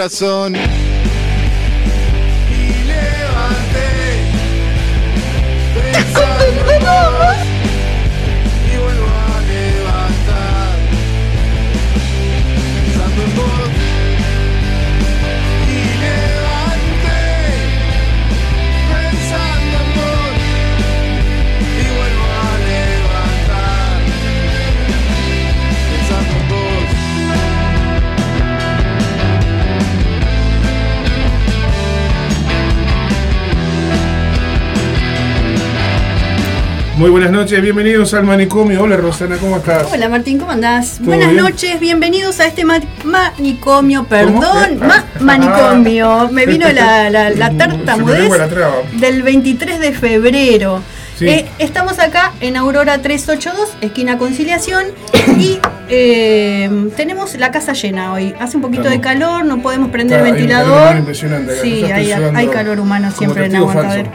corazón noches, bienvenidos al manicomio. Hola Rosana, ¿cómo estás? Hola Martín, ¿cómo andás? ¿Todo Buenas bien? noches, bienvenidos a este ma- manicomio, perdón, ma- manicomio. Me vino la, la, la tartamudez del 23 de febrero. Sí. Eh, estamos acá en Aurora 382, esquina Conciliación, y eh, tenemos la casa llena hoy. Hace un poquito de calor, no podemos prender el ventilador. impresionante. Sí, hay, calor humano siempre en. Aguantadero.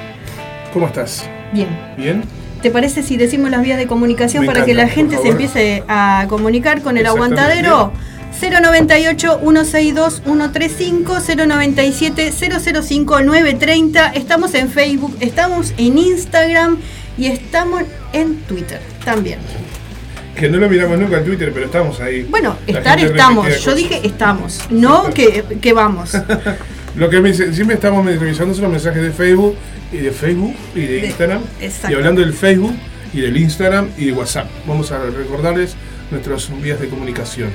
¿Cómo estás? Bien. ¿Bien? ¿Te parece si decimos las vías de comunicación Me para que la gente se empiece a comunicar con el aguantadero? 098 162 135 097 005 930 Estamos en Facebook, estamos en Instagram y estamos en Twitter también. Que no lo miramos nunca en Twitter, pero estamos ahí. Bueno, La estar estamos. Yo cosas. dije estamos, no que, que vamos. Lo que me dice, siempre estamos revisando son los mensajes de Facebook y de Facebook y de, De- Instagram. exacto. Y hablando del Facebook y del Instagram y de WhatsApp. Vamos a recordarles nuestras vías de comunicación.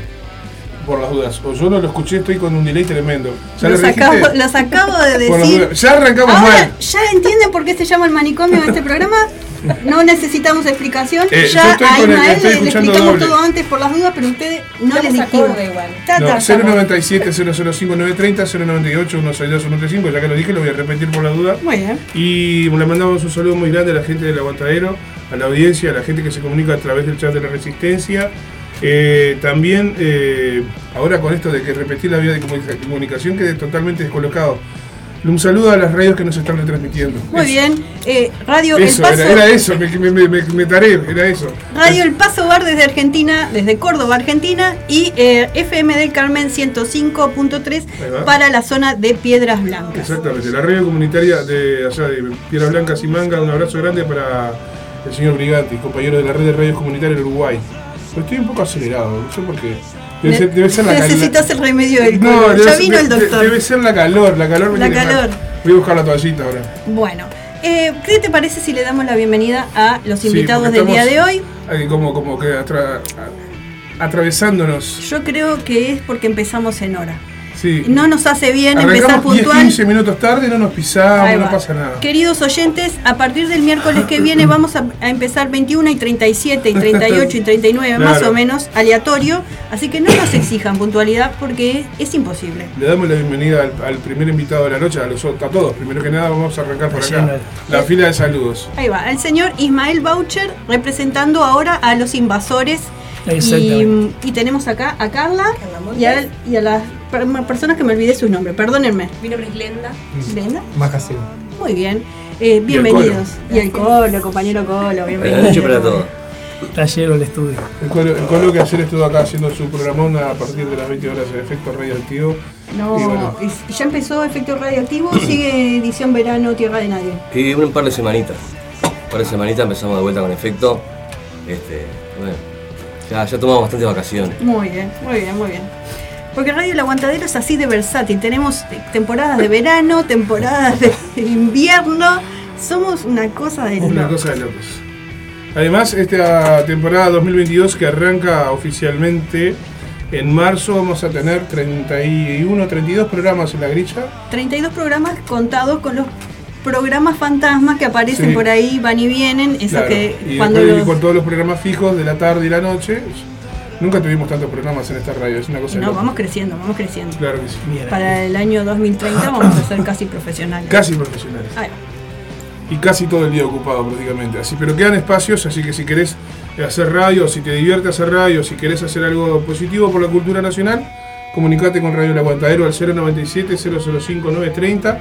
Por las dudas. O yo no lo escuché, estoy con un delay tremendo. ¿Ya Los acabo, los acabo de decir. Ya arrancamos Ahora, mal. ¿ya entienden por qué se llama el manicomio en este programa? No necesitamos explicación. Eh, ya a Ismael le, explicamos doble. todo antes por las dudas, pero ustedes no les Estamos dijimos. igual. No, ta, estamos. 097 005 930 098 162 135, ya que lo dije, lo voy a repetir por la duda. Muy bien. Y le mandamos un saludo muy grande a la gente del aguantadero, a la audiencia, a la gente que se comunica a través del chat de la Resistencia. Eh, también, eh, ahora con esto de que repetir la vía de comunica- comunicación, quedé totalmente descolocado. Un saludo a las radios que nos están retransmitiendo. Muy Eso. bien. Eh, Radio Eso, El Paso. era, era eso, me, me, me, me- me taré, era eso. Radio El Paso Bar desde Argentina, desde Córdoba, Argentina, y eh, FM del Carmen 105.3 Ahí va. para la zona de Piedras Blancas. Exactamente, la radio comunitaria de allá de Piedras Blancas y Manga, un abrazo grande para el señor Brigatti, compañero de la red de radios comunitarias del Uruguay. Pero estoy un poco acelerado, no sé por qué. Debe ser, debe ser la. Necesitas el remedio del No, debe Ya vino el doctor. Debe ser la calor, la calor me La mal. calor. Voy a buscar la toallita ahora. Bueno, eh, ¿qué te parece si le damos la bienvenida a los invitados del día de hoy? ahí como, como que atra- atravesándonos. Yo creo que es porque empezamos en hora. Sí. No nos hace bien Arrancamos empezar 10, puntual. 15 minutos tarde, no nos pisamos, no pasa nada. Queridos oyentes, a partir del miércoles que viene vamos a, a empezar 21 y 37 y 38 y 39 más Claro. o menos aleatorio, así que no nos exijan puntualidad porque es imposible. Le damos la bienvenida al, al primer invitado de la noche, a, los, a todos. Primero que nada vamos a arrancar por acá. La fila de saludos. Ahí va, el señor Ismael Boucher representando ahora a los invasores. Y, y tenemos acá a Carla y a, y a las personas que me olvidé sus nombres, perdónenme. Mi nombre es Glenda. Glenda, Más casero. muy bien. Eh, bienvenidos. Y el Colo, compañero Colo, bienvenido. Buenas noches para todos. Está lleno el estudio. El colo, el Colo que ayer estuvo acá haciendo su programón a partir de las 20 horas de efecto radioactivo. No, Y bueno. y ya empezó efecto radioactivo, sigue edición verano, tierra de nadie. Y un par de semanitas. Un par de semanitas empezamos de vuelta con efecto. Este, bueno, ya, ya tomamos bastantes vacaciones. Muy bien, muy bien, muy bien. Porque Radio El Aguantadero es así de versátil. Tenemos temporadas de verano, temporadas de invierno. Somos una cosa de Una locos. cosa de locos. Además, esta temporada 2022 que arranca oficialmente en marzo, vamos a tener 31, 32 programas en la grilla. 32 programas contados con los programas fantasmas que aparecen Sí. por ahí, van y vienen. Claro, que y cuando los- con todos los programas fijos de la tarde y la noche. Nunca tuvimos tantos programas en esta radio, es una cosa No, vamos creciendo, vamos creciendo. Claro que sí. Bien. Para el año 2030 vamos a ser casi profesionales. Casi profesionales. Ahí va. y casi todo el día ocupado prácticamente. Así, pero quedan espacios, así que si querés hacer radio, si te divierte hacer radio, si querés hacer algo positivo por la cultura nacional, comunicate con Radio El Aguantadero al 097 005 930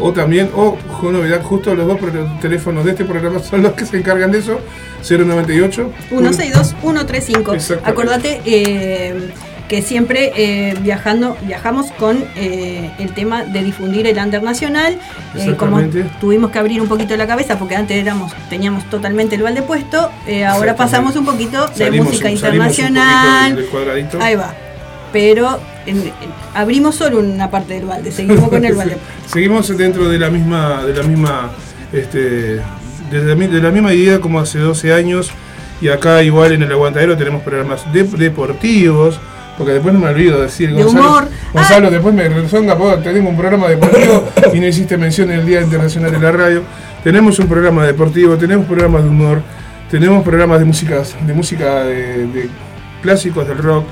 o también, o con novedad, justo los dos teléfonos de este programa son los que se encargan de eso, 098 162 135. Exactamente. Acordate eh, que siempre eh, viajando, viajamos con eh, el tema de difundir el under nacional. Eh, como tuvimos que abrir un poquito la cabeza porque antes éramos, teníamos totalmente el balde puesto, ahora pasamos un poquito de Salimos- música internacional. Ahí va. Pero en- en- abrimos solo una parte del balde, seguimos con el balde. Seguimos dentro de la misma, de la misma, este, de la, mi- de la misma idea como hace 12 años. Y acá igual en el aguantadero tenemos programas de- deportivos. Porque después no me olvido decir, De Gonzalo, humor. Gonzalo Ah. después me rezonga, tenemos un programa deportivo y no hiciste mención del Día Internacional de la Radio. Tenemos un programa deportivo, tenemos programas de humor, tenemos programas de música, de música de, de clásicos del rock,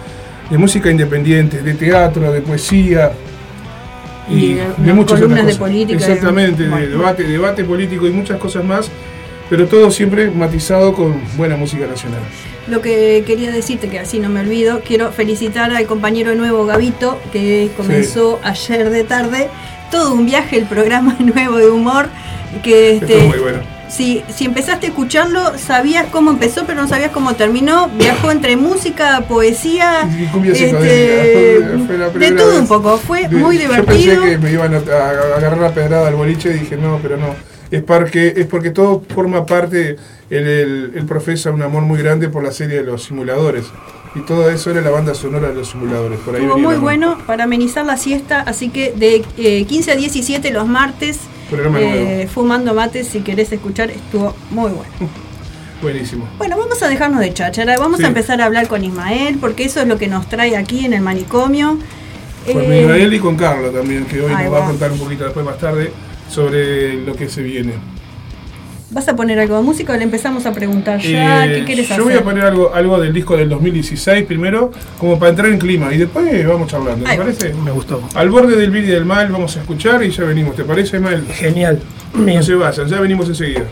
de música independiente, de teatro, de poesía, Y de- de muchas columnas otras de cosas. política, Exactamente, de- de debate, debate político y muchas cosas más, pero todo siempre matizado con buena música nacional. Lo que quería decirte, que así no me olvido, quiero felicitar al compañero nuevo Gavito, que comenzó ayer de tarde. Todo un viaje, el programa nuevo de humor. Que este, es muy bueno. Si, si empezaste a escucharlo, sabías cómo empezó, pero no sabías cómo terminó. Viajó entre música, poesía, este, de todo vez. un poco. Fue De- muy Yo divertido. pensé que me iban a, a agarrar la pedrada al boliche y dije, no, pero no. Es porque, es porque todo forma parte, él, él- él profesa un amor muy grande por la serie de los simuladores. Y todo eso era la banda sonora de los simuladores. Por ahí Estuvo muy bueno para amenizar la siesta, así que de eh, 15 a 17 los martes, Programa eh, fumando mates, si querés escuchar, estuvo muy bueno. Buenísimo. Bueno, vamos a dejarnos de cháchara, vamos Sí. a empezar a hablar con Ismael, porque eso es lo que nos trae aquí en el manicomio. Con Eh, Israel y con Carla también, que hoy nos va a va. contar un poquito después más tarde sobre lo que se viene. ¿Vas a poner algo de música o le empezamos a preguntar ya? Eh, ¿Qué quieres yo hacer? voy a poner algo, algo del disco del 2016 primero, como para entrar en clima, y después vamos charlando, ¿te parece? Me gustó. Al borde del bien y del mal vamos a escuchar y ya venimos, ¿te parece, Mel? Genial. No Bien. se vayan, ya venimos enseguida.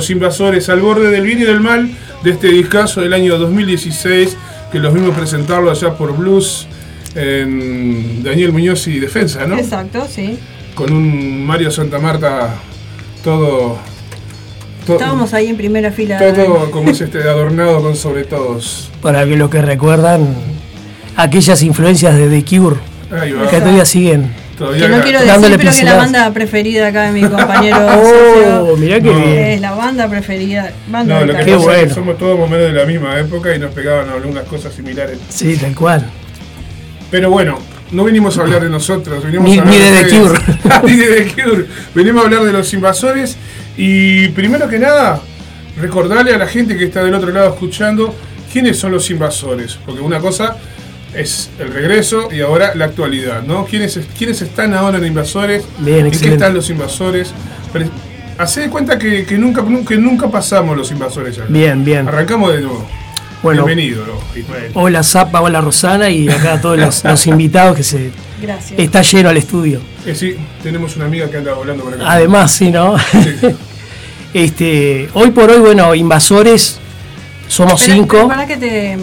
Los invasores al borde del bien y del mal de este discazo del año 2016 que los vimos presentarlo allá por Blues en Daniel Muñoz y Defensa, ¿no? Exacto, sí. Con un Mario Santa Marta todo. to- Estábamos ahí en primera fila. todo como es este adornado con sobre todos. Para que los que recuerdan aquellas influencias de The Cure Ahí va. que todavía siguen. Todavía Que no acá. quiero decir, Dándole pero que es la banda preferida acá de mi compañero. Oh, mirá que No. bien. Es la banda preferida. Banda No, de lo que pasa es que bueno. somos todos más o menos de la misma época y nos pegaban algunas cosas similares. Sí, tal cual. Pero bueno, no vinimos a hablar de nosotros, vinimos Ni- a hablar ni de The ustedes. ni de The Cure. Venimos a hablar de los invasores y primero que nada, recordarle a la gente que está del otro lado escuchando quiénes son los invasores. Porque una cosa es el regreso y ahora la actualidad, ¿no? ¿Quiénes, quiénes están ahora en invasores? Bien, ¿En qué están los invasores? Pero, Hacé de cuenta que, que nunca, que nunca pasamos los invasores ya. Bien, bien. Arrancamos de nuevo. Bueno, Bienvenido, ¿no? Ismael. hola Zapa, hola Rosana y acá todos los, los invitados que se Gracias. está lleno al estudio. Eh, sí, tenemos una amiga que anda volando por acá. Además, sí, ¿no? Sí. Este, hoy por hoy, bueno, invasores somos Espera, cinco. Para que te,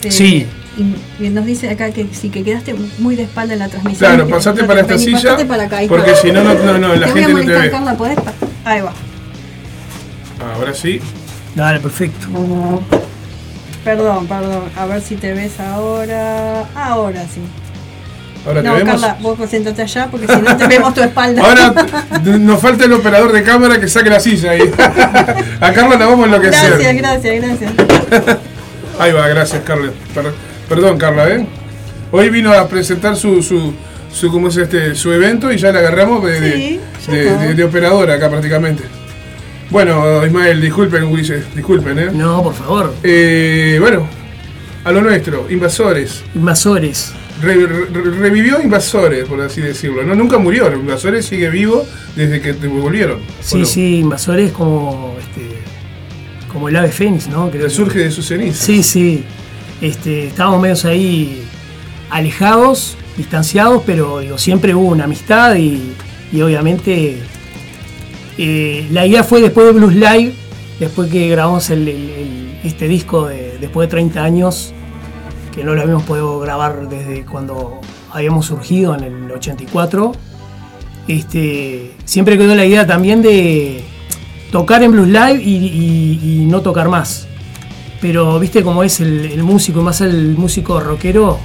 te- Sí. Y- nos dice acá que sí que quedaste muy de espalda en la transmisión. Claro, pasate te- para esta silla, pasate para acá, porque si no, no, no, no, la te voy gente a no te molestar, ve. Carla, ¿podés? Ahí va. Ahora sí. Dale, perfecto. Perdón, perdón. A ver si te ves ahora. Ahora sí. Ahora te No, vemos. Carla, vos concéntrate allá porque si no te vemos tu espalda. Ahora nos falta el operador de cámara que saque la silla ahí. A Carla la vamos a enloquecer. Gracias, gracias, gracias. Ahí va, gracias Carla. Per- perdón Carla, ¿eh? Hoy vino a presentar su, su, su, ¿cómo es este, su evento y ya la agarramos de, de- Sí, ya de, está. de- de operadora acá prácticamente. Bueno, Ismael, disculpen, Ulises, disculpen, ¿eh? No, por favor. Eh, bueno, a lo nuestro, invasores. Invasores. Re- re- revivió Invasores, por así decirlo. No, nunca murió. Invasores sigue vivo desde que te volvieron. ¿o Sí, no? sí, invasores como este como el ave fénix, ¿no? Creo que- Resurge de sus cenizas. Sí, sí. Este, estábamos medios ahí alejados, distanciados, pero digo, siempre hubo una amistad y, obviamente eh, la idea fue después de Blues Live, después que grabamos este disco de, después de 30 años, que no lo habíamos podido grabar desde cuando habíamos surgido en el 84. Este, siempre quedó la idea también de tocar en Blues Live y no tocar más. Pero viste cómo es el, el músico, más el músico rockero,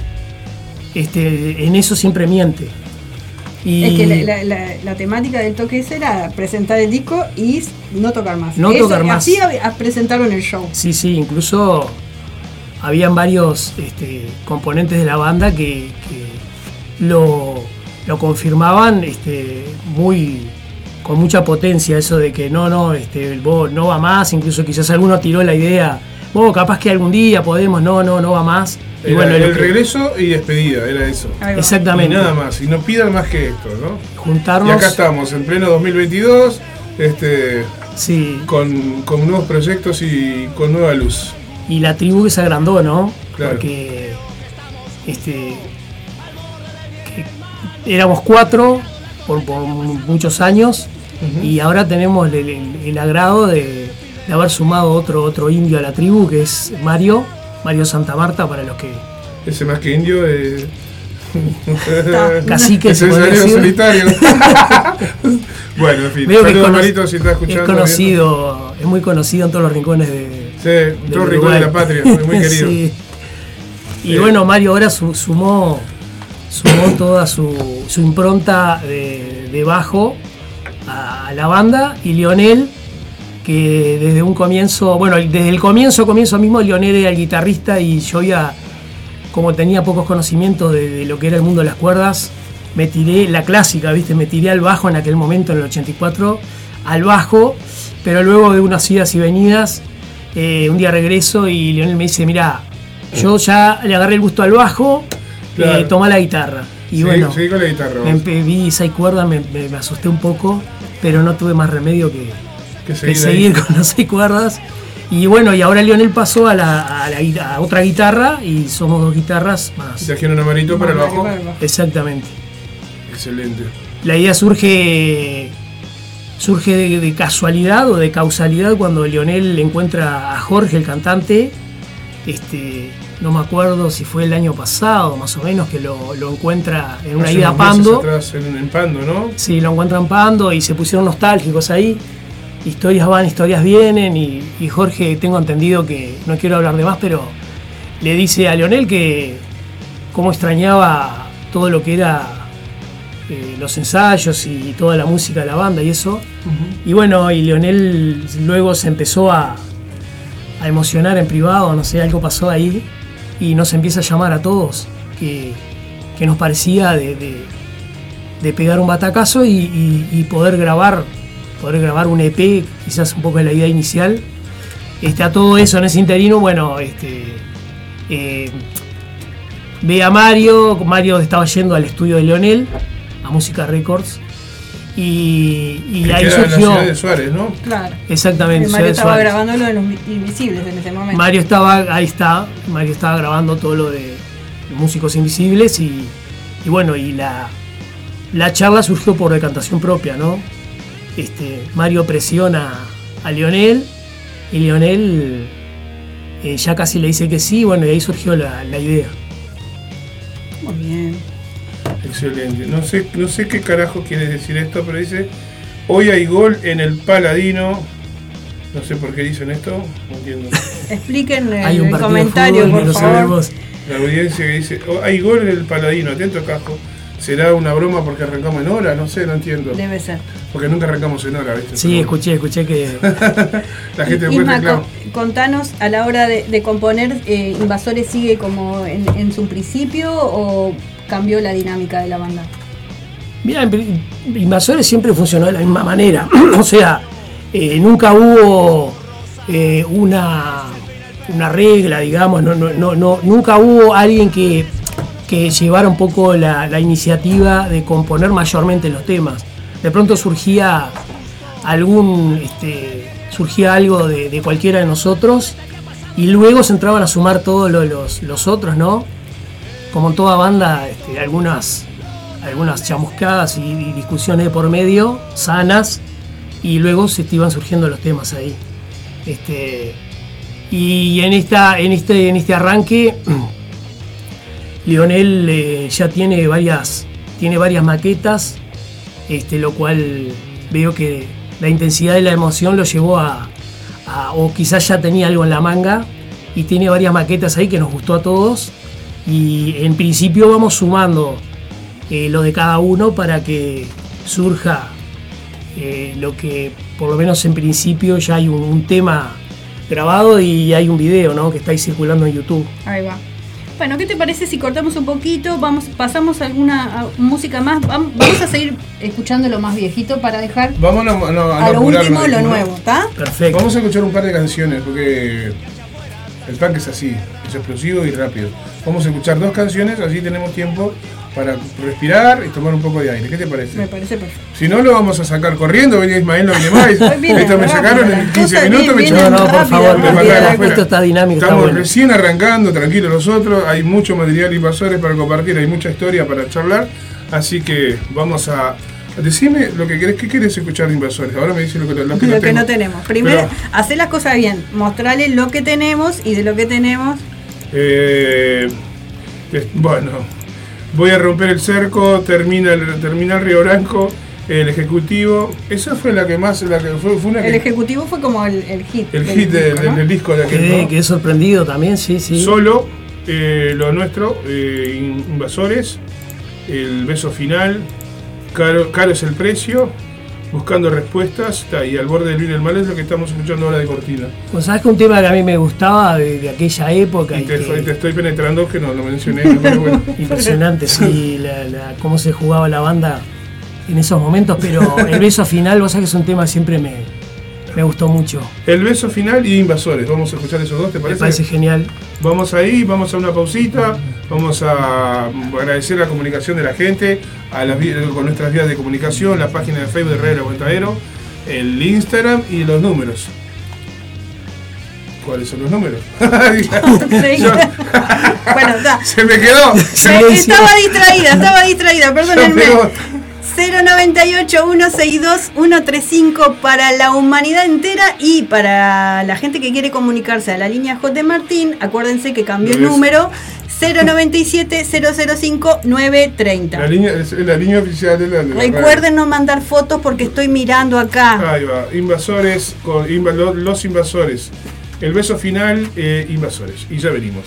este, en eso siempre miente. Y Es que la, la- la- la temática del toque ese era presentar el disco y no tocar más. No Eso- tocar más. Así presentaron el show. sí, sí, incluso habían varios este, componentes de la banda que, que lo, lo confirmaban este, muy con mucha potencia eso de que no, no, este, vos no va más, incluso quizás alguno tiró la idea, vos capaz que algún día podemos, no, no, no va más. Y Era bueno, el que- regreso y despedida, era eso. Exactamente. Y nada más. Y no pidan más que esto, ¿no? Juntarnos. Y acá estamos, en pleno 2022, este, Sí, con, con nuevos proyectos y con nueva luz. y la tribu que se agrandó, ¿no? Claro. Porque este que éramos cuatro por, por muchos años y ahora tenemos el, el- el agrado de, de haber sumado otro otro indio a la tribu que es Mario, Mario Santa Marta para los que Ese más que indio eh, Cacique, es podría el decir. solitario. bueno, en fin. es, Saludos, cono- Marito, si está escuchando. es conocido, es muy conocido en todos los rincones de, Sí, en todo del rincón de la patria, muy querido. Sí. Y bueno, Mario ahora su- sumó, sumó toda su, su impronta de, de bajo a, la banda y Lionel, que desde un comienzo, bueno, desde el comienzo, comienzo mismo, Lionel era el guitarrista y yo ya, como tenía pocos conocimientos de, de lo que era el mundo de las cuerdas, me tiré la clásica, ¿viste? Me tiré al bajo en aquel momento, en el 84, al bajo, pero luego de unas idas y venidas, eh, un día regreso y Lionel me dice, mira, yo ya le agarré el gusto al bajo, Claro. eh, toma la guitarra. Y bueno, con la guitarra. me vi seis cuerdas, me, me- me asusté un poco, pero no tuve más remedio que, Que que seguir seguir ahí. con las seis cuerdas. Y bueno, y ahora Lionel pasó a, la, a la a otra guitarra y somos dos guitarras más. Trajeron a Marito para el bajo. Exactamente. Excelente. La idea surge surge de, de casualidad o de causalidad cuando Lionel encuentra a Jorge, el cantante. Este, no me acuerdo si fue el año pasado, más o menos, que lo, lo encuentra en una Hace ida a Pando. atrás en, en Pando, ¿no? Sí, lo encuentran Pando y se pusieron nostálgicos ahí. Historias van, historias vienen y, y Jorge, tengo entendido que, no quiero hablar de más, pero le dice a Leonel que cómo extrañaba todo lo que era eh, los ensayos y toda la música de la banda y eso. Y bueno, y Leonel luego se empezó a, a emocionar en privado, no sé, algo pasó ahí y nos empieza a llamar a todos, que, que nos parecía de, de- de pegar un batacazo y, y- y poder grabar, poder grabar un EP, quizás un poco de la idea inicial. Este, a todo eso en ese interino, bueno, este, eh, ve a Mario, Mario estaba yendo al estudio de Leonel, a Música Records, y, y Que ahí queda en la surgió... ciudad de Suárez, ¿no? Claro. Exactamente, Mario estaba Suárez. grabando lo de los invisibles en ese momento. Mario estaba, ahí está, Mario estaba grabando todo lo de músicos invisibles y, y bueno, y la, la charla surgió por decantación propia, ¿no? Este, Mario presiona a Lionel y Lionel eh, ya casi le dice que sí, bueno, y ahí surgió la, la idea. Muy bien. Excelente. No sé, no sé qué carajo quiere decir esto, pero dice, hoy hay gol en el Paladino. No sé por qué dicen esto, no entiendo. Expliquen el, Hay un de comentario, fútbol por no favor. sabemos. La audiencia que dice, "Oh, hay gol en el Paladino, atento cajo. ¿Será una broma porque arrancamos en hora? No sé, no entiendo. Debe ser. Porque nunca arrancamos en hora, ¿viste? Sí, Pero escuché, escuché que La gente Isma, con- contanos, a la hora de, de componer, eh, ¿Invasores sigue como en, en su principio o cambió la dinámica de la banda? Mira, Invasores siempre funcionó de la misma manera. o sea, eh, nunca hubo eh, una, una regla, digamos, no, no, no, no- nunca hubo alguien que, que llevara un poco la, iniciativa de componer mayormente los temas. De pronto surgía algún, este, surgía algo de, cualquiera de nosotros y luego se entraban a sumar todos lo- los, los otros, ¿no? como en toda banda, este, algunas, algunas chamuscadas y, y discusiones de por medio, sanas, y luego se te iban surgiendo los temas ahí. Este, y en, esta, en, este, en este arranque, Lionel eh, ya tiene varias, tiene varias maquetas, este, lo cual veo que la intensidad de la emoción lo llevó a, o quizás ya tenía algo en la manga, y tiene varias maquetas ahí que nos gustó a todos y en principio vamos sumando eh, lo de cada uno para que surja eh, lo que por lo menos en principio ya hay un, tema grabado y hay un video ¿no? que está ahí circulando en YouTube. Ahí va. Bueno, ¿qué te parece si cortamos un poquito? Vamos, pasamos alguna a- música más. Vam- Vamos a seguir escuchando lo más viejito para dejar Vamos a, no- no- a lo apurarnos, último lo nuevo, ¿está? Perfecto. Vamos a escuchar un par de canciones porque el punk es así, explosivo y rápido. Vamos a escuchar dos canciones, así tenemos tiempo para respirar y tomar un poco de aire. ¿Qué te parece? Me parece perfecto. Si no, lo vamos a sacar corriendo. Venía Ismael, no viene más. Esto me sacaron en 15 cosas minutos. Me vienen No, no, por rápido, favor, me rápido. esto está dinámico, está Estamos bueno. recién arrancando, tranquilos nosotros. Hay mucho material invasores para compartir, hay mucha historia para charlar. Así que vamos a. Decime lo que querés, ¿qué querés escuchar de invasores? Ahora me dice lo que, lo que Lo no que tengo. no tenemos. Primero, Pero- hacer las cosas bien. Mostrarle lo que tenemos y de lo que tenemos. Eh, es- bueno, voy a romper el cerco, termina el, termina el Río Branco, el ejecutivo. Esa fue la que más, la que fue, fue una El que- ejecutivo fue como el, el hit. el del hit de- disco, del- ¿no? del disco de aquel. Quedé, ¿no? quedé sorprendido también, sí, sí. Solo eh, lo nuestro, eh, in- invasores, el beso final, caro, caro es el precio, buscando respuestas, está, y al borde del bien y el mal es lo que estamos escuchando ahora de cortina. Pues sabes que un tema que a mí me gustaba de, de aquella época Y y te, que- te estoy penetrando que no lo mencioné, pero bueno. Impresionante, sí, la- la- cómo se jugaba la banda en esos momentos, pero el beso final, vos sabés que es un tema que siempre me, me gustó mucho. El beso final y invasores. Vamos a escuchar esos dos, ¿te Me parece? parece genial. Vamos ahí, vamos a una pausita, vamos a agradecer la comunicación de la gente, a las con nuestras vías de comunicación, la página de Facebook de Radio El Aguantadero, el Instagram y los números. ¿Cuáles son los números? Yo- bueno, se me quedó. Me- estaba distraída, estaba distraída, perdónenme. 098-162-135 para la humanidad entera y para la gente que quiere comunicarse a la línea J. Martín. Acuérdense que cambió el número. 097-005-930. La línea, es la línea oficial de la, de Recuerden no mandar fotos porque estoy mirando acá. Ahí va. Invasores, los invasores. El beso final, eh, invasores. Y ya venimos.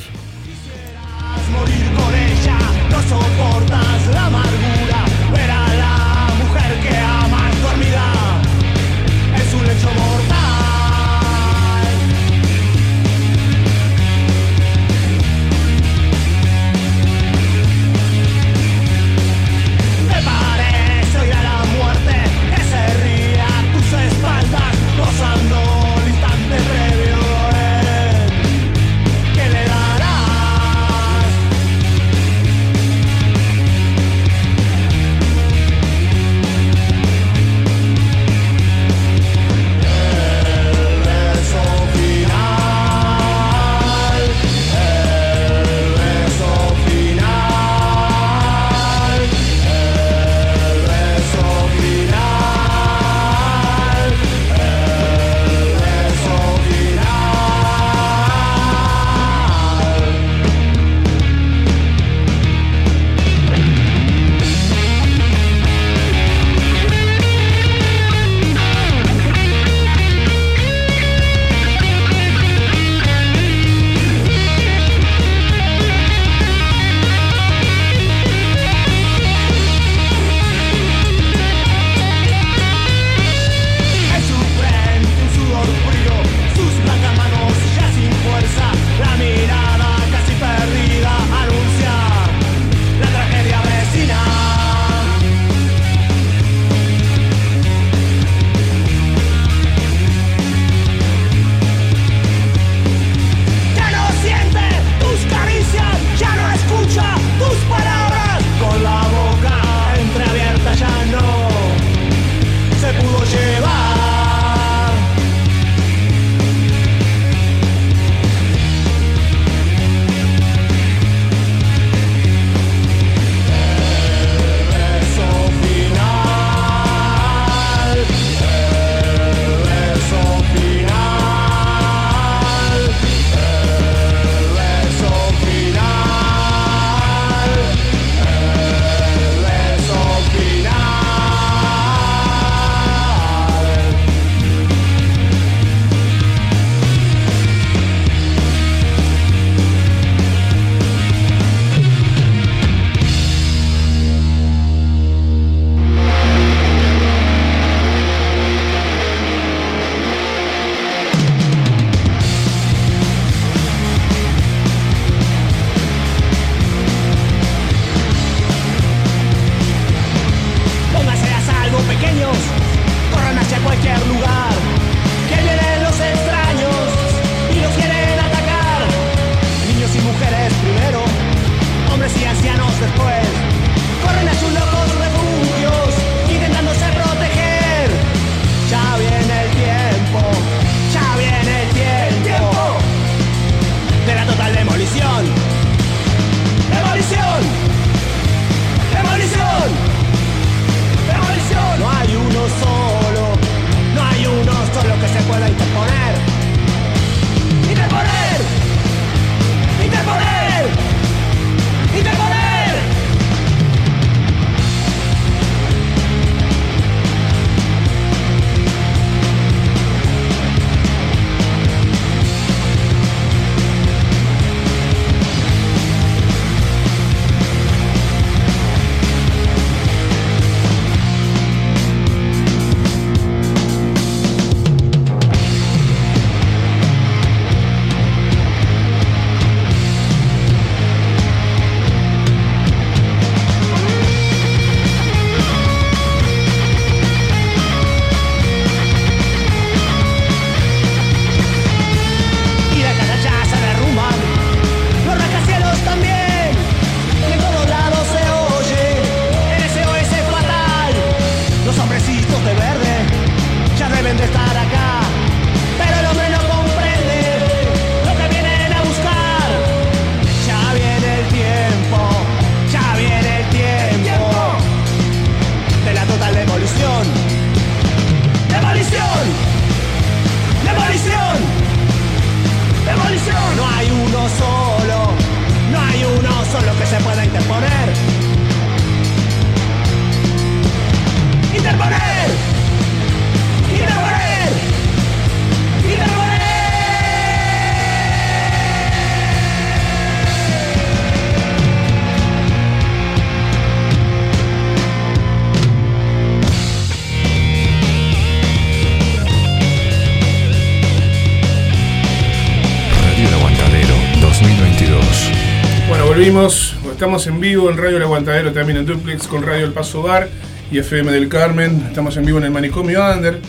Estamos en vivo en Radio El Aguantadero, también en Duplex con Radio El Paso Bar y FM del Carmen. Estamos en vivo en el Manicomio Under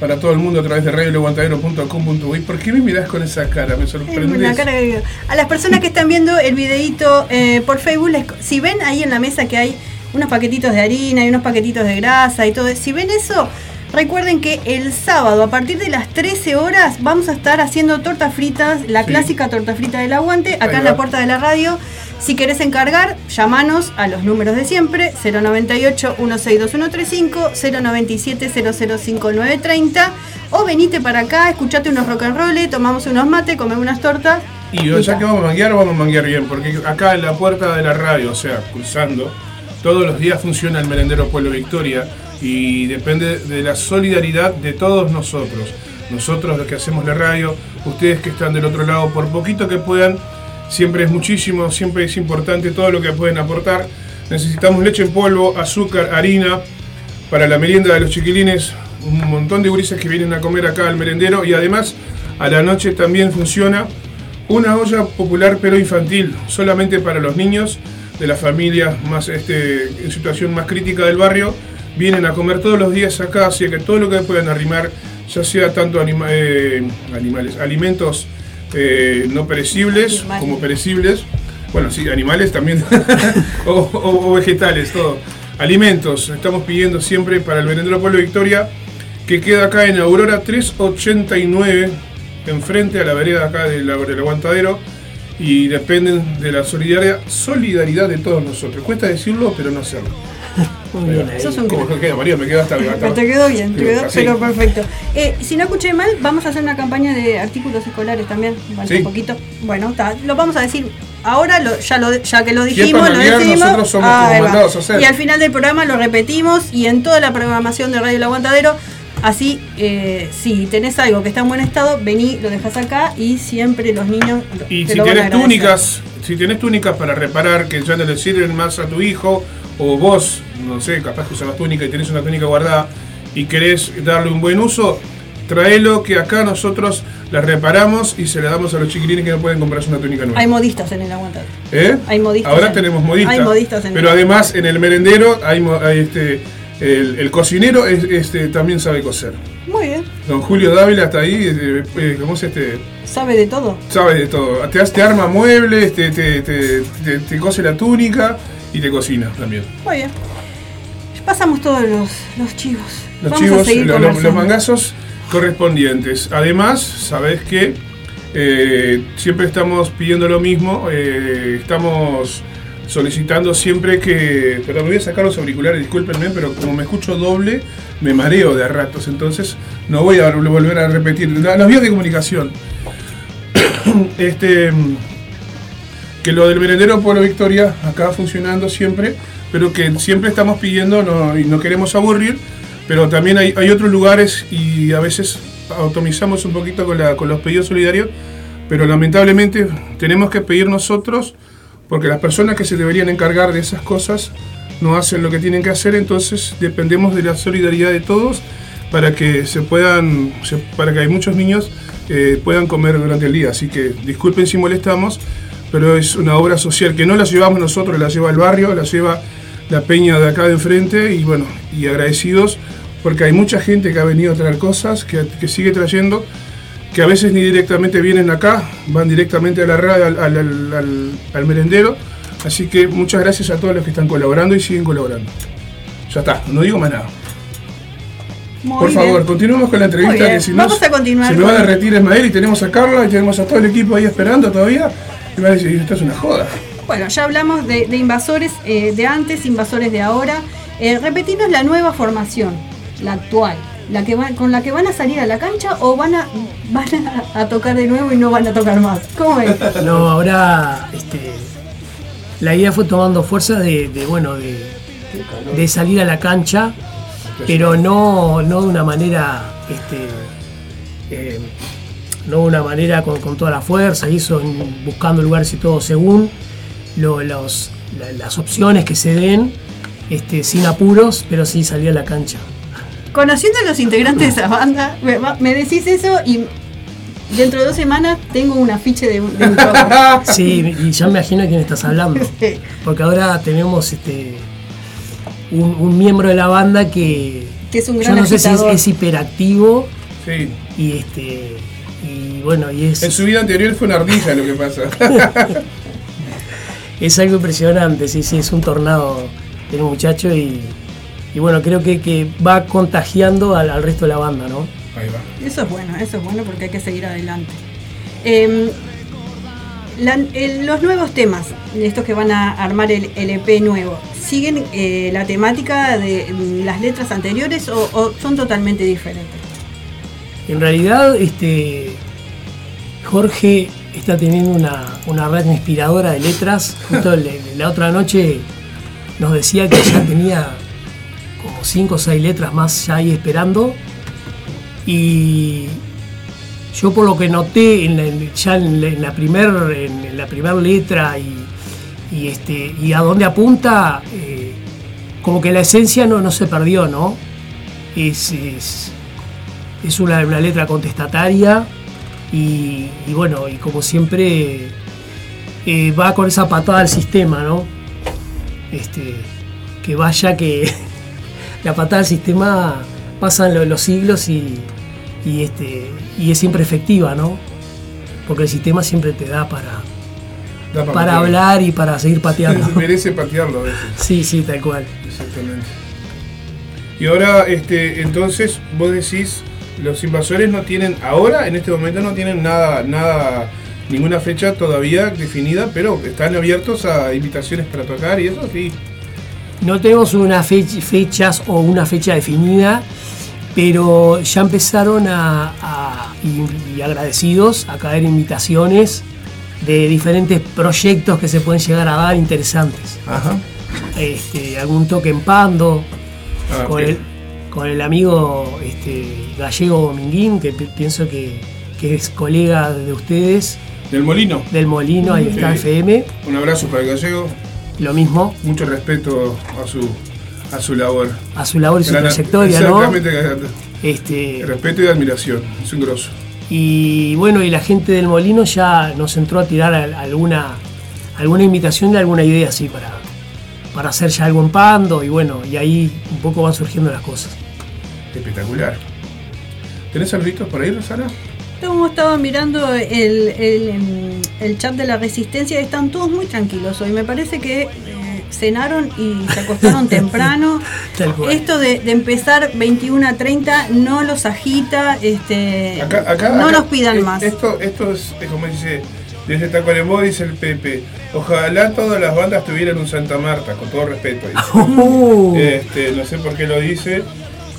para todo el mundo a través de radioeleguantadero.com.uy. ¿Por qué me mirás con esa cara? Me sorprendes. cara que- A las personas que están viendo el videito eh, por Facebook, les- si ven ahí en la mesa que hay unos paquetitos de harina y unos paquetitos de grasa y todo, si ven eso, recuerden que el sábado a partir de las 13 horas vamos a estar haciendo tortas fritas, la Sí. clásica torta frita del aguante, acá en la puerta de la radio. Si querés encargar, llamanos a los números de siempre, 098 162135, 097 005930 o venite para acá, escuchate unos rock and roll, tomamos unos mates, comemos unas tortas. Y ya que vamos a manguear, vamos a manguear bien, porque acá en la puerta de la radio, o sea, cruzando, todos los días funciona el merendero Pueblo Victoria y depende de la solidaridad de todos nosotros. Nosotros los que hacemos la radio, ustedes que están del otro lado, por poquito que puedan, siempre es muchísimo, siempre es importante todo lo que pueden aportar. Necesitamos leche en polvo, azúcar, harina, para la merienda de los chiquilines, un montón de gurises que vienen a comer acá al merendero y además a la noche también funciona una olla popular pero infantil, solamente para los niños de la familia más este, en situación más crítica del barrio, vienen a comer todos los días acá, así que todo lo que puedan arrimar, ya sea tanto eh, animales, alimentos eh, no perecibles Animales. como perecibles, bueno, sí, animales también, o, o- o vegetales, todo. Alimentos, estamos pidiendo siempre para el merendero Pueblo Victoria, que queda acá en Aurora 389, enfrente a la vereda acá del, del aguantadero, y dependen de la solidaridad, solidaridad de todos nosotros. Cuesta decirlo, pero no hacerlo. Muy bien ahí. Sos un ¿Cómo crack. que queda, María? Me queda hasta Pero te quedó bien, te quedó pero perfecto. Eh, si no escuché mal, vamos a hacer una campaña de artículos escolares también, falta Sí. un poquito. Bueno, está, lo vamos a decir ahora, lo- ya, lo, ya que lo es dijimos, para lo decimos. nosotros somos como va. mandados a hacer. Y al final del programa lo repetimos y en toda la programación de Radio El Aguantadero. Así, eh, si tenés algo que está en buen estado, vení, lo dejas acá y siempre los niños Y te si lo túnicas, si tienes túnicas para reparar que ya no le sirven más a tu hijo, o vos, no sé, capaz que usas túnica y tenés una túnica guardada y querés darle un buen uso, traelo que acá nosotros la reparamos y se la damos a los chiquilines que no pueden comprarse una túnica nueva. Hay modistas en el aguantadero. ¿Eh? hay modistas Ahora en- tenemos modistas. hay modistas en pero el- además en el merendero hay, hay este el, el cocinero es- este, también sabe coser. Muy bien, Don Julio Dávila está ahí, eh, eh, ¿cómo se este? sabe de todo. sabe de todo. Te, hace- te arma muebles, te, te- te cose la túnica y te cocina también. Muy bien. Pasamos todos los, los chivos. Los Vamos a chivos, seguir lo- lo- los mangazos correspondientes. Además, sabes que eh, siempre estamos pidiendo lo mismo, eh, estamos solicitando siempre que. Perdón, me voy a sacar los auriculares, discúlpenme, pero como me escucho doble, me mareo de a ratos, entonces no voy a volver a repetir. Los vías de comunicación. este que lo del merendero Pueblo Victoria acá funcionando siempre, pero que siempre estamos pidiendo no, y no queremos aburrir, pero también hay, hay otros lugares y a veces automizamos un poquito con, la- con los pedidos solidarios, pero lamentablemente tenemos que pedir nosotros porque las personas que se deberían encargar de esas cosas no hacen lo que tienen que hacer, entonces dependemos de la solidaridad de todos para que se puedan, para que hay muchos niños eh, puedan comer durante el día. Así que disculpen si molestamos, pero es una obra social que no la llevamos nosotros, la lleva el barrio, la lleva la peña de acá de enfrente y bueno, y agradecidos porque hay mucha gente que ha venido a traer cosas, que, que sigue trayendo, que a veces ni directamente vienen acá, van directamente a la radio, al, al- al- al- al merendero. Así que muchas gracias a todos los que están colaborando y siguen colaborando. Ya está, no digo más nada. Muy Por bien. favor, continuemos con la entrevista que si no vamos a continuar se me va a derretir Ismael y tenemos a Carla y tenemos a todo el equipo ahí esperando todavía. Y va a decir, esto es una joda. Bueno, ya hablamos de, invasores eh, de antes, invasores de ahora. Eh, repetimos la nueva formación, la actual, la que va- con la que van a salir a la cancha o van a, van a, tocar de nuevo y no van a tocar más. ¿Cómo es? No, ahora este, la idea fue tomando fuerza de, bueno de, salir a la cancha, pero no, no de una manera este, eh, no de una manera con, con toda la fuerza, y eso buscando lugares y todo según lo- los, la- las opciones que se den, este, sin apuros, pero sí salir a la cancha. Conociendo a los integrantes de esa banda, me, decís eso y dentro de dos semanas tengo un afiche de un, de un rock. Sí, y ya me imagino de quién estás hablando. Porque ahora tenemos este un, un miembro de la banda que, Que es un yo gran no sé si es, es hiperactivo Sí. y este y bueno y es En su vida anterior fue una ardilla lo que pasa. Es algo impresionante, sí, sí, es un tornado el muchacho y, y bueno, creo que, que va contagiando al, al resto de la banda, ¿no? Ahí va. Eso es bueno, eso es bueno porque hay que seguir adelante. La- el- los nuevos temas, estos que van a armar el, el EP nuevo, ¿siguen eh, la temática de mm, las letras anteriores o, o son totalmente diferentes? En realidad, este Jorge está teniendo una, una red inspiradora de letras. Justo la otra noche nos decía que ya tenía como cinco o seis letras más ya ahí esperando. Y yo por lo que noté en ya en la, en la primer, en, la primer letra y, y, este, y a dónde apunta, eh, como que la esencia no, no se perdió, ¿no? Es, es, es una, una letra contestataria y, y bueno, y como siempre eh, va con esa patada al sistema, ¿no? Este, que vaya que la patada al sistema pasan lo- los siglos y, y, este, y es siempre efectiva, ¿no? Porque el sistema siempre te da para, Da para hablar y para seguir pateando. Merece patearlo a veces. Sí, sí, tal cual. Exactamente. Y ahora, este, entonces, vos decís, los invasores no tienen, ahora, en este momento, no tienen nada, nada, ninguna fecha todavía definida, pero están abiertos a invitaciones para tocar y eso sí. No tenemos una fech- fechas o una fecha definida, pero ya empezaron a, a- y, y agradecidos a caer invitaciones de diferentes proyectos que se pueden llegar a dar interesantes. Ajá. Este, algún toque en Pando, Ah, con, el, con el amigo este, Gallego Dominguín, que pi- pienso que, que es colega de ustedes, Del Molino. del Molino, ahí está Sí. FM, Un abrazo para el gallego. lo mismo, Mucho respeto a su, a su labor. a su labor y su Gran- trayectoria, ¿no? Exactamente. Este, Respeto y admiración. Es un grosso. Y bueno, y la gente del Molino ya nos entró a tirar al- alguna, alguna invitación de alguna idea así para, para hacer ya algo en Pando y bueno, y ahí un poco van surgiendo las cosas. Espectacular. ¿Tenés saluditos por ahí, Rosana? Como estaba mirando el, el, em, el chat de la resistencia, están todos muy tranquilos hoy. Me parece que eh, cenaron y se acostaron temprano. Esto de, de empezar 21 a 30 no los agita, este, Acá, acá, no acá, nos pidan más. Esto, esto es, es como dice, desde Tacuarembó dice el Pepe. Ojalá todas las bandas tuvieran un Santa Marta, con todo respeto. dice. Este, no sé por qué lo dice.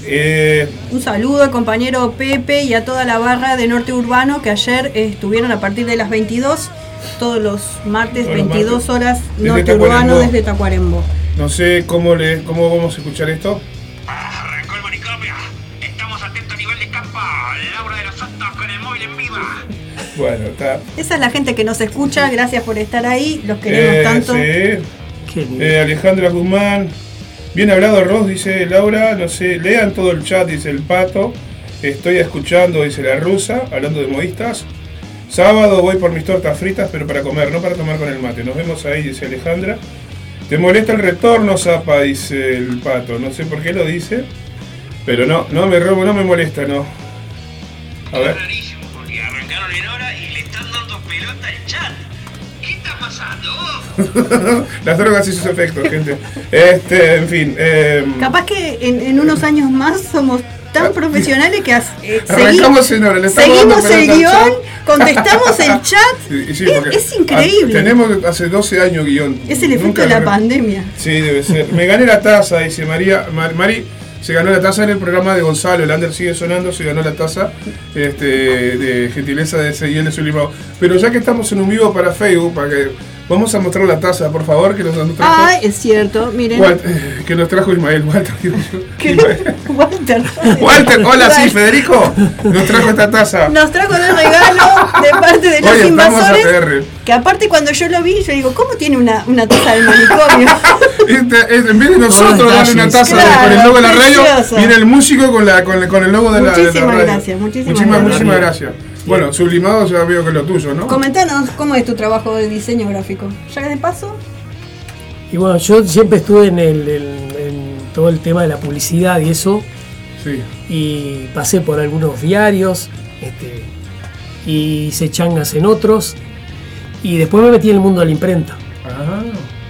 Eh, Un saludo al compañero Pepe y a toda la barra de Norte Urbano que ayer estuvieron a partir de las 22, todos los martes, Todos los 22 martes. horas, Desde Norte Tacuarembó. Urbano desde Tacuarembó. no sé cómo, le, cómo vamos a escuchar esto. Arrancó el manicomio. Estamos atentos a nivel de campa. Laura de los Santos con el móvil en viva. Bueno, está. Esa es la gente que nos escucha, gracias por estar ahí, los queremos Eh, tanto. sí. Eh, Alejandra Guzmán. Bien hablado, Ross, dice Laura. No sé, lean todo el chat, dice el pato. Estoy escuchando, dice la rusa, hablando de modistas. Sábado voy por mis tortas fritas, pero para comer, no para tomar con el mate. Nos vemos ahí, dice Alejandra. ¿Te molesta el retorno, Zapa? Dice el pato. No sé por qué lo dice. Pero no, no me robo, no me molesta, no. A ver. Las drogas y sus efectos, gente. Este, en fin. em, Capaz que en, en unos años más somos tan profesionales que eh, segui- Arrancamos en hora, le estamos seguimos el guion, contestamos el chat. Sí, sí, es, es increíble. ah, tenemos hace 12 años guion. es el efecto Nunca de la lo- pandemia. Sí, debe ser. Me gané la taza, dice María. Mar- Mari se ganó la taza en el programa de Gonzalo. El Under sigue sonando, se ganó la taza este, de gentileza de Seguiel de Sulimao. Pero ya que estamos en un vivo para Facebook, para que vamos a mostrar la taza, por favor, que nos, trajo. Ah, es cierto, miren. Eh, que nos trajo Ismael Walter. Ismael. Walter. Walter, hola, sí, Federico. Nos trajo esta taza. Nos trajo un regalo de parte de los invasores. Que aparte cuando yo lo vi, yo digo, ¿cómo tiene una, una taza del manicomio? Este, es- en vez de nosotros darle una taza con el logo de la radio, viene el músico con, la, con, con el logo de la, de la Muchísimas radio. gracias, muchísimas muchísimas, gracias. muchísimas gracias. Bueno, sublimado ya veo que es lo tuyo, ¿no? Comentanos cómo es tu trabajo de diseño gráfico. Ya que de paso, Y bueno, yo siempre estuve en, el, en- en todo el tema de la publicidad y eso, Sí. y pasé por algunos diarios, este, y hice changas en otros, y después me metí en el mundo de la imprenta. Ah,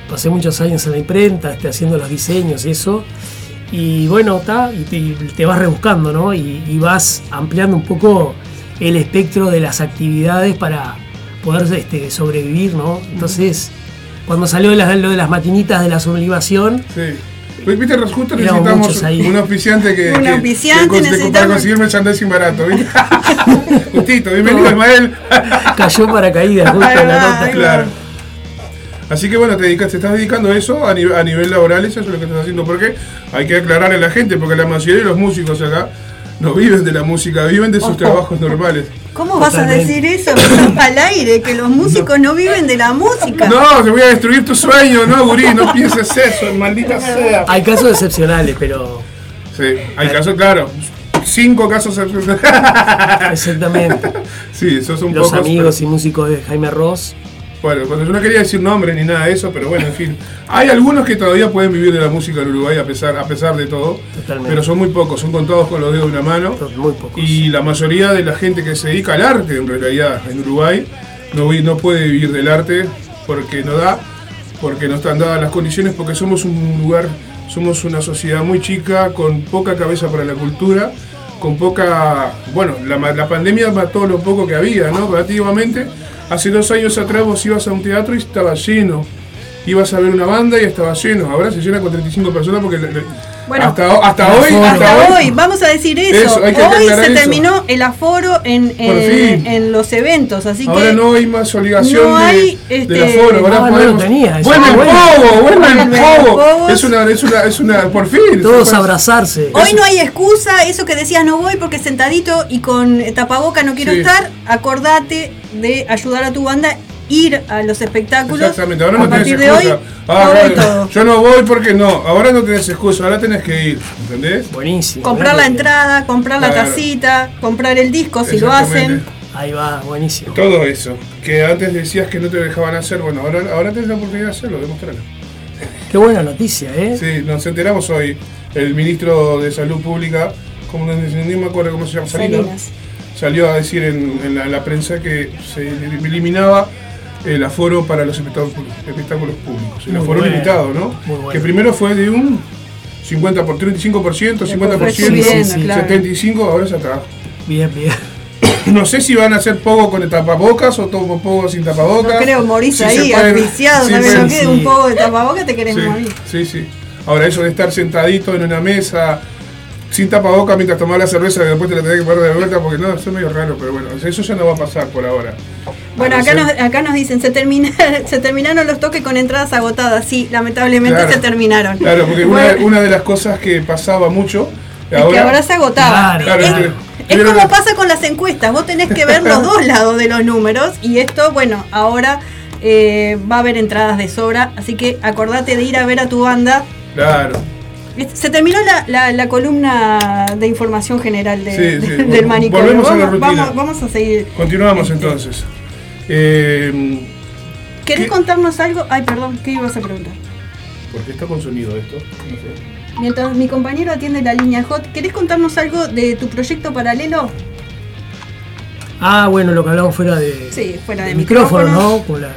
Pasé muchos años en la imprenta, este, haciendo los diseños y eso, y bueno, está, y te, vas rebuscando, ¿no? Y, y vas ampliando un poco el espectro de las actividades para poder este, sobrevivir, ¿no? Entonces, cuando salió lo de las matinitas de la sublimación, sí. Pues, viste, justo necesitamos un auspiciante que. Un que- auspiciante que que necesitamos. Para conseguir merchandising barato, ¿viste? Justito, bienvenido, Ismael. cayó paracaídas justo en la nota. Claro. Así que bueno, te, dedicas, te estás dedicando a eso a nivel, a nivel laboral, eso es lo que estás haciendo, porque hay que aclararle a la gente, porque la mayoría de los músicos acá no viven de la música, viven de sus Ojo. trabajos normales. ¿cómo vas a decir eso al aire? Que los músicos no viven de la música. No, te voy a destruir tu sueño, no, gurí, no pienses eso, maldita sea. Hay casos excepcionales, pero Sí, hay casos, claro, cinco casos exactamente. Sí, esos son Los pocos. amigos y músicos de Jaime Ross. Bueno, cuando yo no quería decir nombres ni nada de eso, pero bueno, en fin. Hay algunos que todavía pueden vivir de la música en Uruguay a pesar, a pesar de todo. Totalmente. Pero son muy pocos, son contados con los dedos de una mano. Muy pocos. Y la mayoría de la gente que se dedica al arte, en realidad, en Uruguay, no, no puede vivir del arte porque no da, porque no están dadas las condiciones, porque somos un lugar, somos una sociedad muy chica, con poca cabeza para la cultura, con poca. Bueno, la, pandemia mató lo poco que había, ¿no? Relativamente, hace dos años atrás vos ibas a un teatro y estaba lleno. Ibas a ver una banda y estaba lleno. Ahora se llena con 35 personas porque Bueno, hasta, hasta hoy. Hasta hoy, vamos a decir eso. Eso, hay que hoy se eso. terminó el aforo en, Por fin. en los eventos, así Ahora que no hay más obligación no de- hay, del este, aforo. Ahora no, podemos. tenía, ¡Vuelve el está bueno. pogo! ¡Vuelve el pogos. Es una, es una, es una, por fin. Todos abrazarse. hoy no hay excusa, eso que decías no voy porque sentadito y con tapaboca no quiero Sí. estar, acordate de ayudar a tu banda, ir a los espectáculos. Exactamente, ahora a no tenés de excusa. hoy, Ah, todo. yo no voy porque no. Ahora no tenés excusa, ahora tenés que ir. ¿Entendés? Buenísimo. Comprar la entrada, comprar la tacita, comprar el disco si lo hacen. Ahí va, buenísimo. Todo eso. Que antes decías que no te dejaban hacer. Bueno, ahora, ahora tenés la oportunidad de hacerlo, demostrarlo. Qué buena noticia, ¿eh? Sí, nos enteramos hoy. El ministro de Salud Pública, como no, ni me acuerdo cómo se llama, Salinas, Salinas. salió a decir en, en la, en la prensa que se eliminaba el aforo para los espectáculos, espectáculos públicos. El Muy aforo bueno. limitado, ¿no? Muy bueno. Que primero fue de un 50 por 35%, 50%, fue subiendo, sí, claro. 75%, ahora ya está. Bien, bien. No sé si van a hacer poco con el tapabocas o todo poco sin tapabocas. No creo, morís Si ahí, asfixiado, si ¿sabes pueden- lo que es? sí. Un poco de tapaboca te querés Sí, morir. sí, sí. Ahora, eso de estar sentadito en una mesa sin tapabocas mientras tomás la cerveza y después te la tenés que poner de vuelta porque no, eso es medio raro, pero bueno, eso ya no va a pasar por ahora. Bueno, acá nos, acá nos dicen, se, termina, se terminaron los toques con entradas agotadas. Sí, lamentablemente Claro. se terminaron. Claro, porque una, Bueno, una de las cosas que pasaba mucho. es que ahora se agotaba. Claro, es, claro. es como pasa con las encuestas, vos tenés que ver los dos lados de los números y esto, bueno, ahora eh, va a haber entradas de sobra, así que acordate de ir a ver a tu banda. Claro. Se terminó la, la- la columna de información general de- Sí, sí. del manicomio. Volvemos a la Vamos, rutina. vamos, vamos a seguir. Continuamos Este, entonces. Eh, ¿Querés ¿Qué? contarnos algo? Ay, perdón, ¿qué ibas a preguntar? ¿Por qué está con sonido esto? No sé. Mientras mi compañero atiende la línea hot, ¿querés contarnos algo de tu proyecto paralelo? Ah, bueno, lo que hablamos fuera de, Sí, fuera de del micrófono, micrófono. ¿no? Con la-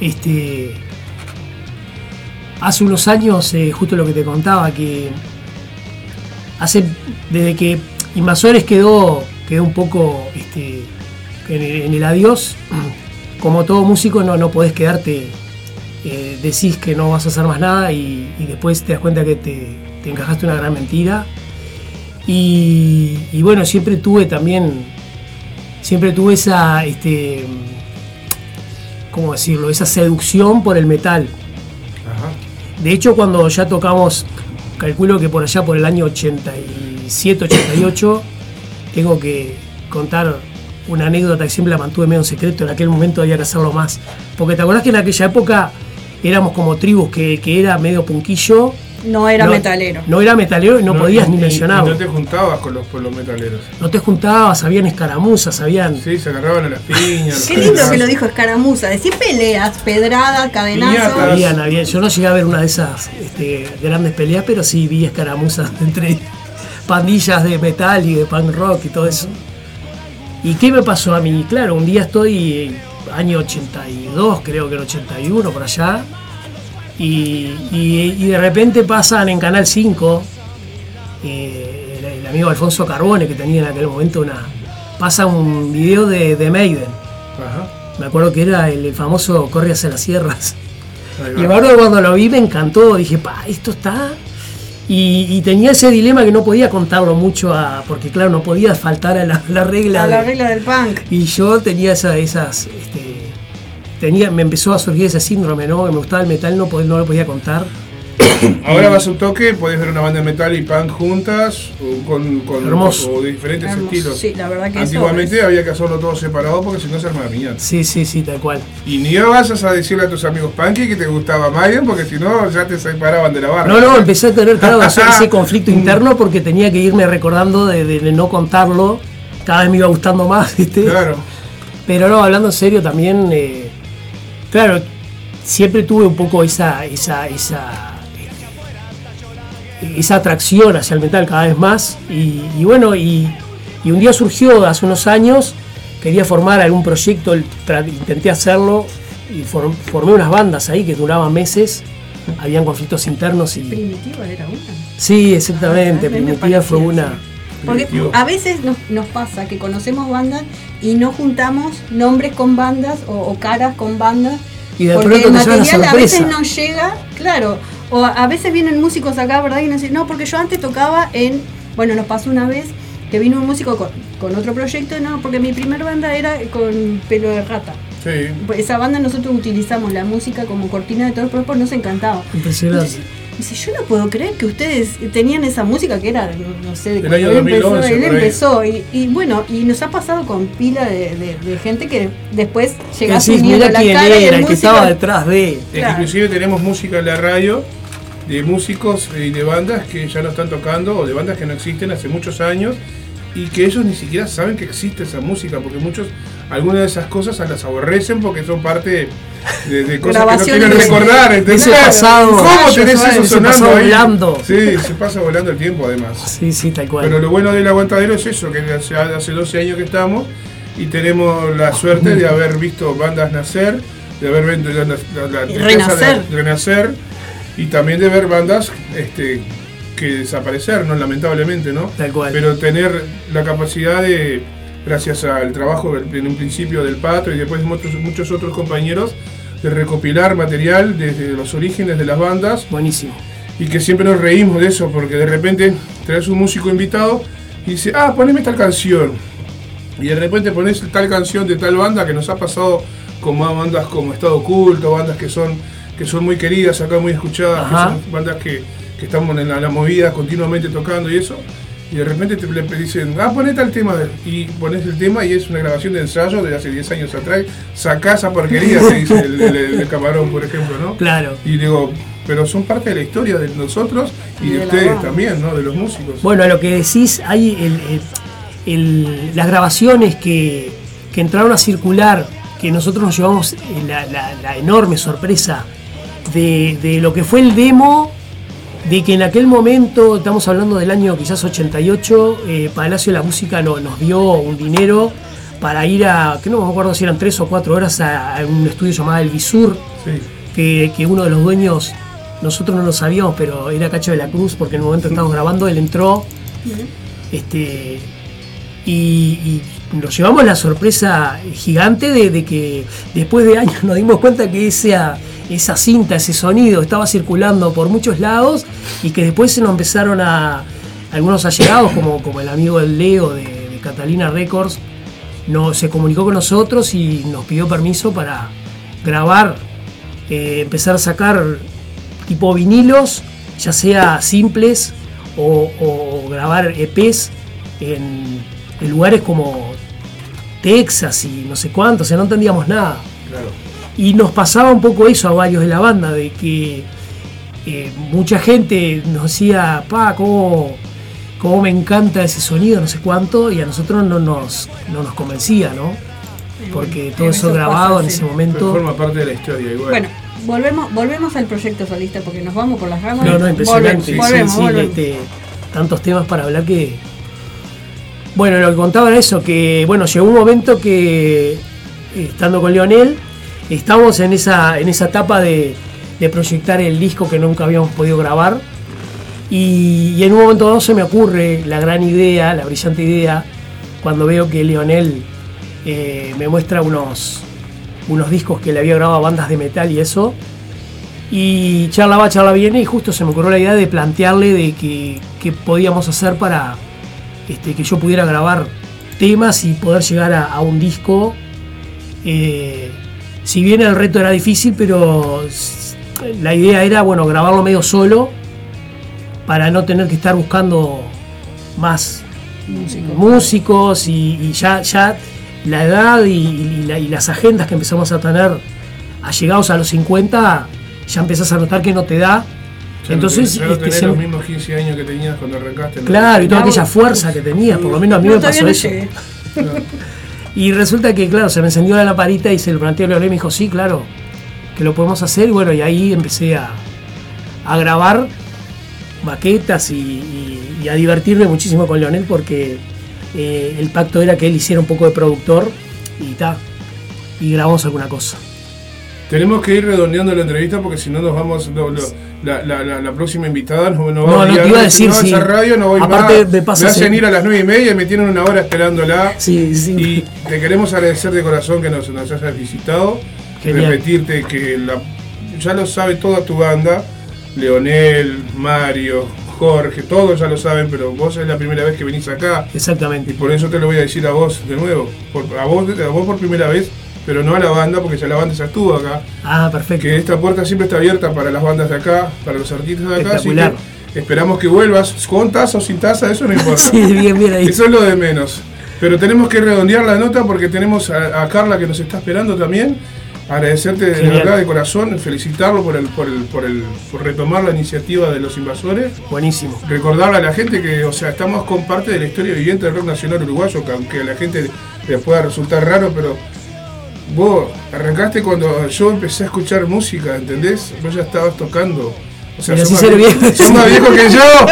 este, hace unos años, eh, justo lo que te contaba, que hace desde que Invasores quedó, quedó un poco este, en, el, en el adiós, como todo músico no, no podés quedarte, eh, decís que no vas a hacer más nada y, y después te das cuenta que te, te encajaste una gran mentira. Y, y bueno, siempre tuve también, siempre tuve esa, este, ¿cómo decirlo? Esa seducción por el metal. Ajá. De hecho, cuando ya tocamos, calculo que por allá por el año 87, 88, tengo que contar una anécdota que siempre la mantuve medio en secreto, en aquel momento había que hacerlo más. Porque te acordás que en aquella época éramos como tribus que, que era medio punquillo No era metalero. No era metalero y no, podías ni mencionarlo. y no te juntabas con los, con los metaleros. No te juntabas, habían escaramuzas, habían. Sí, se agarraban a las piñas. Qué lindo que lo dijo Escaramuza. Decir peleas, pedradas, cadenazos. Habían, habían. Yo no llegué a ver una de esas este, grandes peleas, pero sí vi escaramuzas entre pandillas de metal y de punk rock y todo eso. ¿Y qué me pasó a mí? Claro, un día estoy, eh, año 82, creo que el 81, por allá, y, y- y de repente pasan en Canal 5, eh, el, el amigo Alfonso Carbone, que tenía en aquel momento una. pasa un video de, de Maiden. Ajá. Me acuerdo que era el, famoso Corre hacia las sierras. Y me acuerdo cuando lo vi me encantó, dije, pa, esto está. Y, y tenía ese dilema que no podía contarlo mucho a. porque claro, no podía faltar a la, la regla. A la de- regla del punk. y yo tenía esa- esas. este, tenía, me empezó a surgir ese síndrome, ¿no? Que me gustaba el metal, no, no lo podía contar. Ahora vas a un toque, podés ver una banda de metal y punk juntas, o con, con Hermoso. o de diferentes Hermoso. estilos. Sí, la verdad que eso Antiguamente había que hacerlo todo separado porque si no se armaba piñata. Sí, sí, sí, tal cual. Y ni vas a decirle a tus amigos punky que te gustaba Maiden porque si no ya te separaban de la barra. No, no, empecé a tener claro, ese, conflicto interno porque tenía que irme recordando de, de- de no contarlo. Cada vez me iba gustando más, ¿viste? Claro. Pero no, hablando en serio también, eh, claro, siempre tuve un poco esa, esa, esa, esa atracción hacia el metal cada vez más. Y, y bueno, y, y un día surgió hace unos años, quería formar algún proyecto, intenté hacerlo y form- formé unas bandas ahí que duraban meses. Habían conflictos internos y. Primitiva era una. Sí, exactamente. Ah, Primitiva fue una. Porque a veces nos, nos pasa que conocemos bandas y no juntamos nombres con bandas o, o caras con bandas. Y de porque el material a veces no llega, claro. O a, veces vienen músicos acá, ¿verdad? Y nos dicen, no, porque yo antes tocaba en. Bueno, nos pasó una vez que vino un músico con, con otro proyecto, no, porque mi primer banda era con pelo de rata. Sí. Pues Esa banda nosotros utilizamos la música como cortina de todo, pero después nos encantaba. Impresionante. Entonces, Dice, yo no puedo creer que ustedes tenían esa música que era, no, no sé, de El cuando año él empezó, 2011 él por ahí. empezó. Y, y bueno, y nos ha pasado con pila de, de- de gente que después llegás decís, uniendo mira la quién cara y era, el el que estaba detrás de. Claro. Inclusive tenemos música en la radio de músicos y de bandas que ya no están tocando o de bandas que no existen hace muchos años y que ellos ni siquiera saben que existe esa música porque muchos algunas de esas cosas las aborrecen porque son parte de, de cosas que no quieren recordar. ¿entendés? ese pasado. ¿Cómo tenés eso sonando ahí? volando. Sí, se pasa volando el tiempo además. Sí, sí, tal cual. Pero lo bueno del aguantadero es eso, que hace, hace 12 años que estamos y tenemos la suerte de haber visto bandas nacer, de haber visto la, la- la renacer. de renacer y también de ver bandas este, que desaparecer, ¿no? lamentablemente, ¿no? Tal cual. Pero tener la capacidad de, gracias al trabajo en un principio del Pato y después de muchos, muchos otros compañeros, de recopilar material desde los orígenes de las bandas Buenísimo. y que siempre nos reímos de eso, porque de repente traes un músico invitado y dice, ah, poneme tal canción. Y de repente pones tal canción de tal banda que nos ha pasado con más bandas como Estado Oculto, bandas que son, que son muy queridas, acá muy escuchadas, que son bandas que, que estamos en la, la movida continuamente tocando y eso. Y de repente te le dicen, ah, poné tal tema. Y pones el tema y es una grabación de ensayo de hace 10 años atrás. Sacá esa porquería, se dice el, el- el camarón, por ejemplo, ¿no? Claro. Y digo, pero son parte de la historia de nosotros y Y de, ustedes también, ¿no? De los músicos. Bueno, a lo que decís, hay el- el- el- las grabaciones que, que entraron a circular, que nosotros nos llevamos eh, la, la- la enorme sorpresa de, de lo que fue el demo, de que en aquel momento, estamos hablando del año quizás 88, eh, Palacio de la Música no- nos dio un dinero para ir a, que no me acuerdo si eran tres o cuatro horas a, a un estudio llamado El Visur, Sí. que, que uno de los dueños, nosotros no lo sabíamos, pero era Cacho de la Cruz, porque en el momento que estábamos grabando, él entró. Este, y, y nos llevamos la sorpresa gigante de, de que después de años nos dimos cuenta que esa, esa cinta, ese sonido estaba circulando por muchos lados y que después se nos empezaron a algunos allegados, como, como el amigo del Leo de, Catalina Records, no, se comunicó con nosotros y nos pidió permiso para grabar, eh, empezar a sacar tipo vinilos, ya sea simples o, grabar EPs en, lugares como Texas y no sé cuánto, o sea, no entendíamos nada. Y nos pasaba un poco eso a varios de la banda, de que eh, mucha gente nos decía, pa, cómo, cómo me encanta ese sonido, no sé cuánto, y a nosotros no nos, no nos convencía, ¿no? Porque todo eso grabado pasa, en sí. ese Pero momento. forma parte de la historia igual. Bueno, volvemos, volvemos al proyecto solista porque nos vamos por las ramas. No, no, impresionante. Volvemos, volvemos, sí, sí, volvemos. este, tantos temas para hablar que. Bueno, lo que contaba era eso, que bueno, llegó un momento que eh, estando con Leonel, estamos en esa, en esa etapa de, proyectar el disco que nunca habíamos podido grabar. Y, y en un momento dado se me ocurre la gran idea, la brillante idea, cuando veo que Leonel eh, me muestra unos, unos discos que le había grabado a bandas de metal y eso. Y charla va, charla viene y justo se me ocurrió la idea de plantearle de que, que podíamos hacer para este, que yo pudiera grabar temas y poder llegar a, a un disco. Eh, si bien el reto era difícil, pero la idea era bueno grabarlo medio solo para no tener que estar buscando más músicos y, y ya, ya la edad y, y la- y las agendas que empezamos a tener allegados a los 50 ya empezás a notar que no te da. Ya no Entonces, tenés- ya no este, se- los mismos 15 años que tenías cuando arrancaste. claro, y toda aquella fuerza que tenías, por lo menos a mí No, me pasó no eso. Y resulta que, claro, se me encendió la lamparita y se lo planteó a Leonel y me dijo, sí, claro, que lo podemos hacer. Y bueno, y ahí empecé a, a grabar maquetas y, a divertirme muchísimo con Leonel porque eh, el pacto era que él hiciera un poco de productor y ta, y grabamos alguna cosa. Tenemos que ir redondeando la entrevista porque si no nos vamos. la, la, la, la próxima invitada No, va a no, te iba a decir, sí. esa radio no voy Aparte, más. me pasa me hacen ir a las 9 y media y me tienen una hora esperándola. Sí, sí. Y te queremos agradecer de corazón que nos, nos hayas visitado. Genial. Repetirte que la, ya lo sabe toda tu banda. Leonel, Mario, Jorge, todos ya lo saben, pero vos es la primera vez que venís acá. Y Exactamente. por eso te lo voy a decir a vos de nuevo. Por- a, vos, a vos por primera vez, pero no a la banda, porque ya la banda ya estuvo acá. Ah, perfecto. Que esta puerta siempre está abierta para las bandas de acá, para los artistas de acá. Así que esperamos que vuelvas con taza o sin taza, eso no importa. Sí, bien, bien ahí. Eso es lo de menos. Pero tenemos que redondear la nota porque tenemos a, a Carla que nos está esperando también. Agradecerte de verdad de corazón, felicitarlo por el, por el, por el, por retomar la iniciativa de los invasores. Buenísimo. Recordarle a la gente que, o sea, estamos con parte de la historia viviente del rock nacional uruguayo, que aunque a la gente le pueda resultar raro, pero vos arrancaste cuando yo empecé a escuchar música, ¿entendés? Vos ya estabas tocando. O sea, Pero sos, sí más ser viejo, viejo. sos más viejo que yo,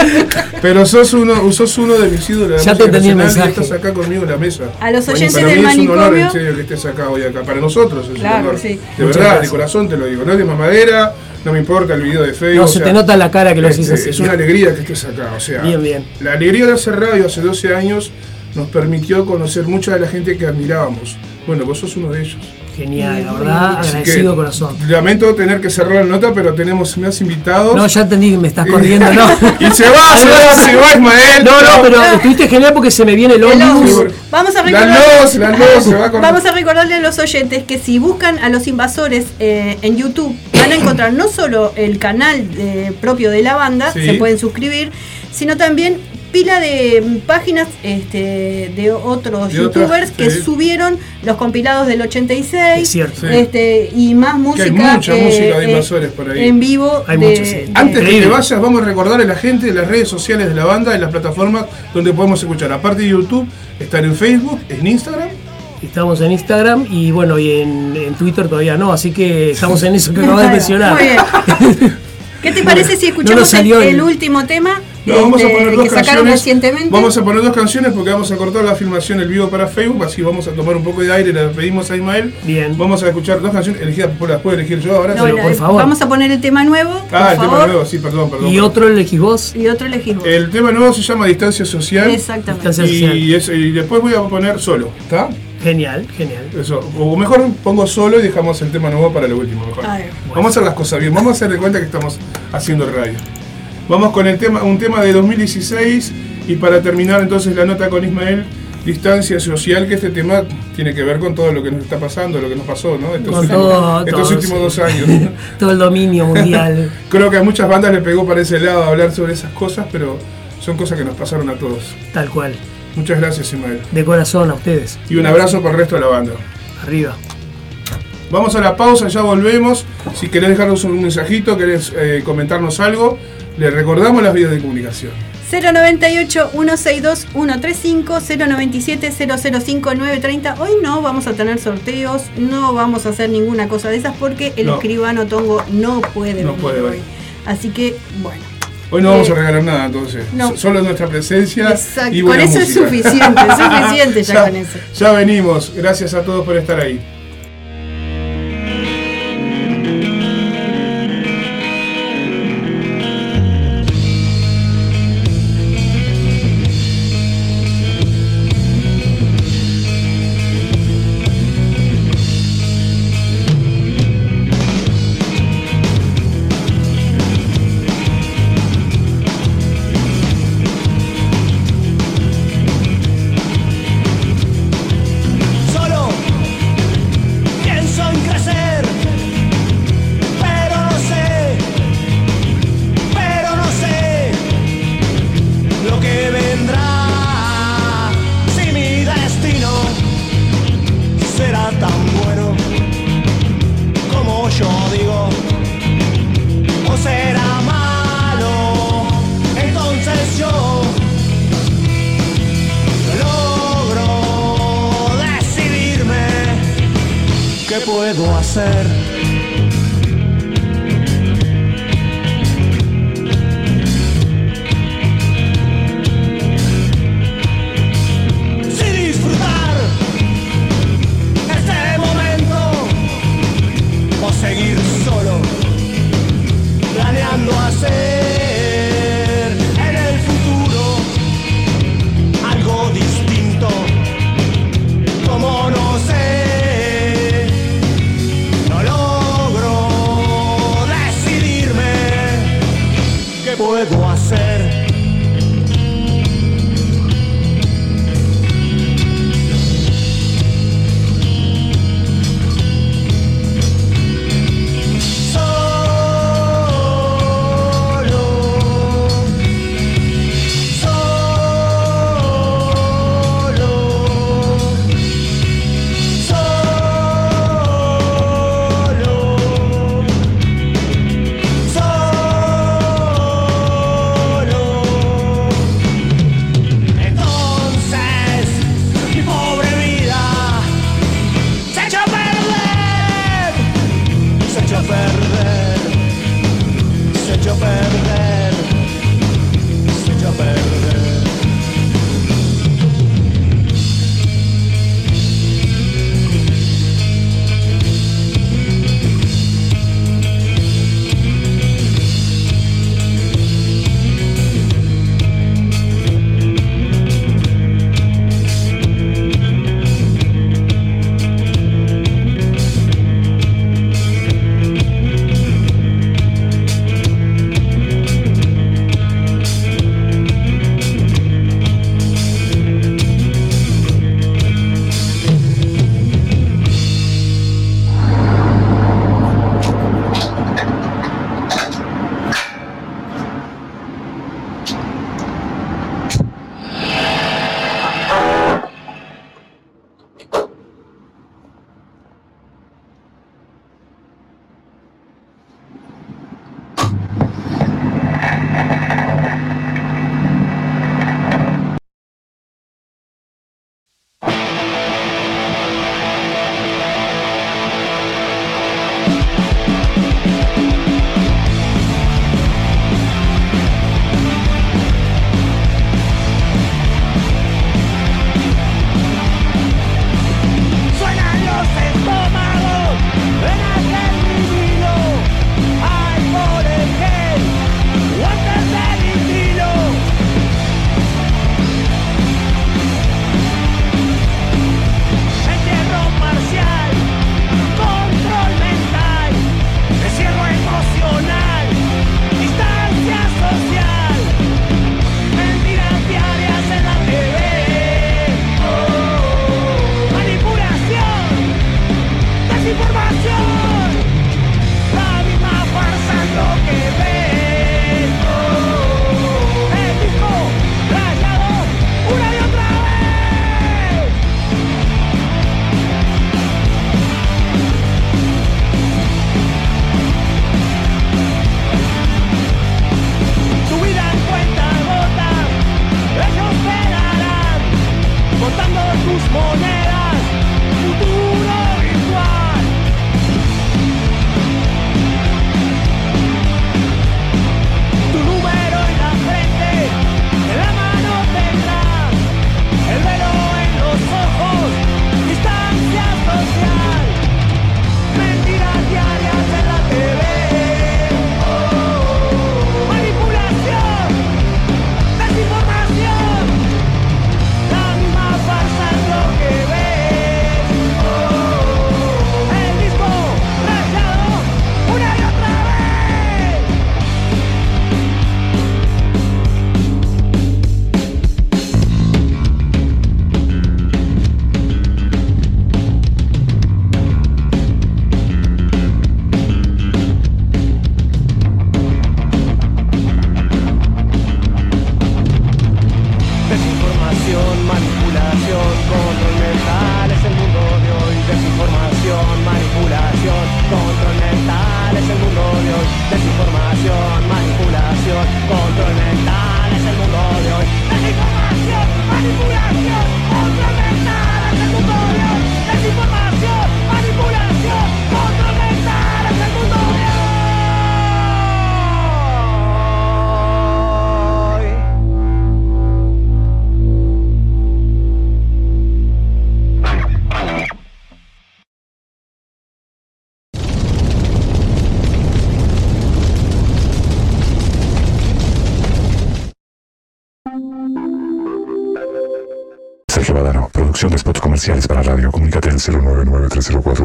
pero sos uno, sos uno de mis ídolos. Ya te música entendí el mensaje. estás acá conmigo en la mesa. A los oyentes Para del mí es un honor, manicomio. en serio, que estés acá hoy acá. Para nosotros es Claro, un honor. sí. De Muchas verdad, de corazón te lo digo. No es de mamadera, no me importa el video de Facebook. No, o se sea, te nota la cara que lo este, haces así. Es una alegría que estés acá. O sea, Bien, bien. la alegría de hacer radio hace 12 años nos permitió conocer mucha de la gente que admirábamos. Bueno, vos sos uno de ellos. Genial, la verdad, Así agradecido que, corazón. Lamento tener que cerrar la nota, pero tenemos más invitados. No, ya entendí que me estás corriendo, no. Y se va, se va, se va Ismael. No, no, pero estuviste genial porque se me viene el ómnibus. Vamos a La recordar. luz, la luz, se va. Vamos a recordarle a los oyentes que si buscan a los invasores eh, en YouTube van a encontrar no solo el canal eh, propio de la banda, Sí. se pueden suscribir, sino también pila de páginas este, de otros De youtubers que sí. subieron los compilados del 86 Es cierto. Sí. este, y más música, hay mucha eh, música de eh, invasores por ahí. en vivo Hay de- mucha, sí. de- Antes que te vayas, vamos a recordarle a la gente las redes sociales de la banda y las plataformas donde podemos escuchar. Aparte de YouTube, estar en Facebook, en Instagram. Estamos en Instagram y bueno, y en, en Twitter todavía no, así que estamos en eso que acabas de mencionar. Muy bien. ¿Qué te parece si escuchamos el último tema No, vamos a este, poner dos que sacaron canciones. recientemente? Vamos a poner dos canciones porque vamos a cortar la filmación el vivo para Facebook, así vamos a tomar un poco de aire, le pedimos a Ismael. Bien. Vamos a escuchar dos canciones elegidas, por las puedo elegir yo ahora. No, pero la- por favor. Vamos a poner el tema nuevo, ah, el tema nuevo, sí, perdón, perdón. Y otro elegís vos. Y otro elegís vos. El tema nuevo se llama Distancia Social. Exactamente. Distancia social. Y, es- y después voy a poner solo, ¿está? Genial, genial. Eso. O mejor pongo solo y dejamos el tema nuevo para lo último. Mejor. Vamos a hacer las cosas bien. Vamos a hacer de cuenta que estamos haciendo radio. Vamos con el tema, un tema de 2016 y para terminar entonces la nota con Ismael, distancia social, que este tema tiene que ver con todo lo que nos está pasando, lo que nos pasó, ¿no? Estos, últimos, todo, estos todo, últimos sí. dos años. Todo el dominio mundial. Creo que a muchas bandas le pegó para ese lado hablar sobre esas cosas, pero son cosas que nos pasaron a todos. Tal cual. Muchas gracias, Ismael. De corazón a ustedes. Y un abrazo para el resto de la banda. Arriba. Vamos a la pausa, ya volvemos. Si querés dejarnos un mensajito, querés eh, comentarnos algo, le recordamos las vías de comunicación. 098-162-135, 097-005-930. Hoy no vamos a tener sorteos, no vamos a hacer ninguna cosa de esas porque el No. escribano Tongo no puede No venir puede hoy. Así que, bueno. Hoy no vamos Eh, a regalar nada, entonces. no. So- Solo nuestra presencia. Exacto. Y Con buena eso es música. suficiente, es suficiente ya con eso. Ya venimos. Gracias a todos por estar ahí.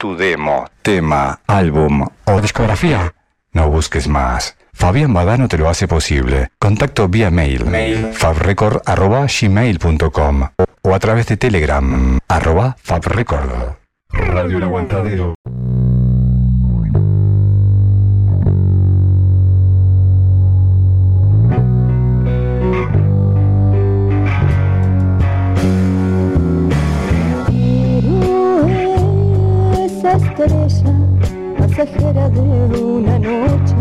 tu demo, tema, álbum o discografía. No busques más. Fabián Badano te lo hace posible. Contacto vía mail, fabrecord.gmail.com o a través de Telegram, arroba fabrecord. Radio El Aguantadero. Estrella pasajera de una noche.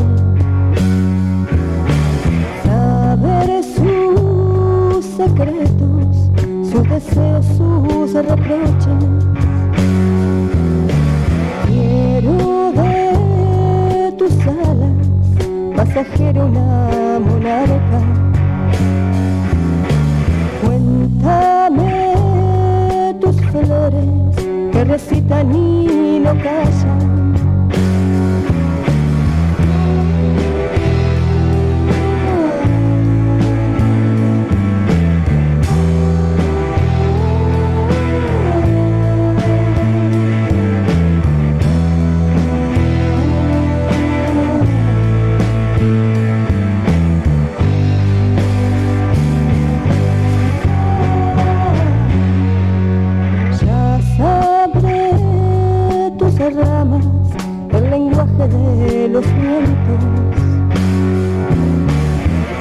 Saber sus secretos, sus deseos, sus reproches. Quiero de tus alas, pasajera una monarca. Cuéntame tus flores que recitan y no callan.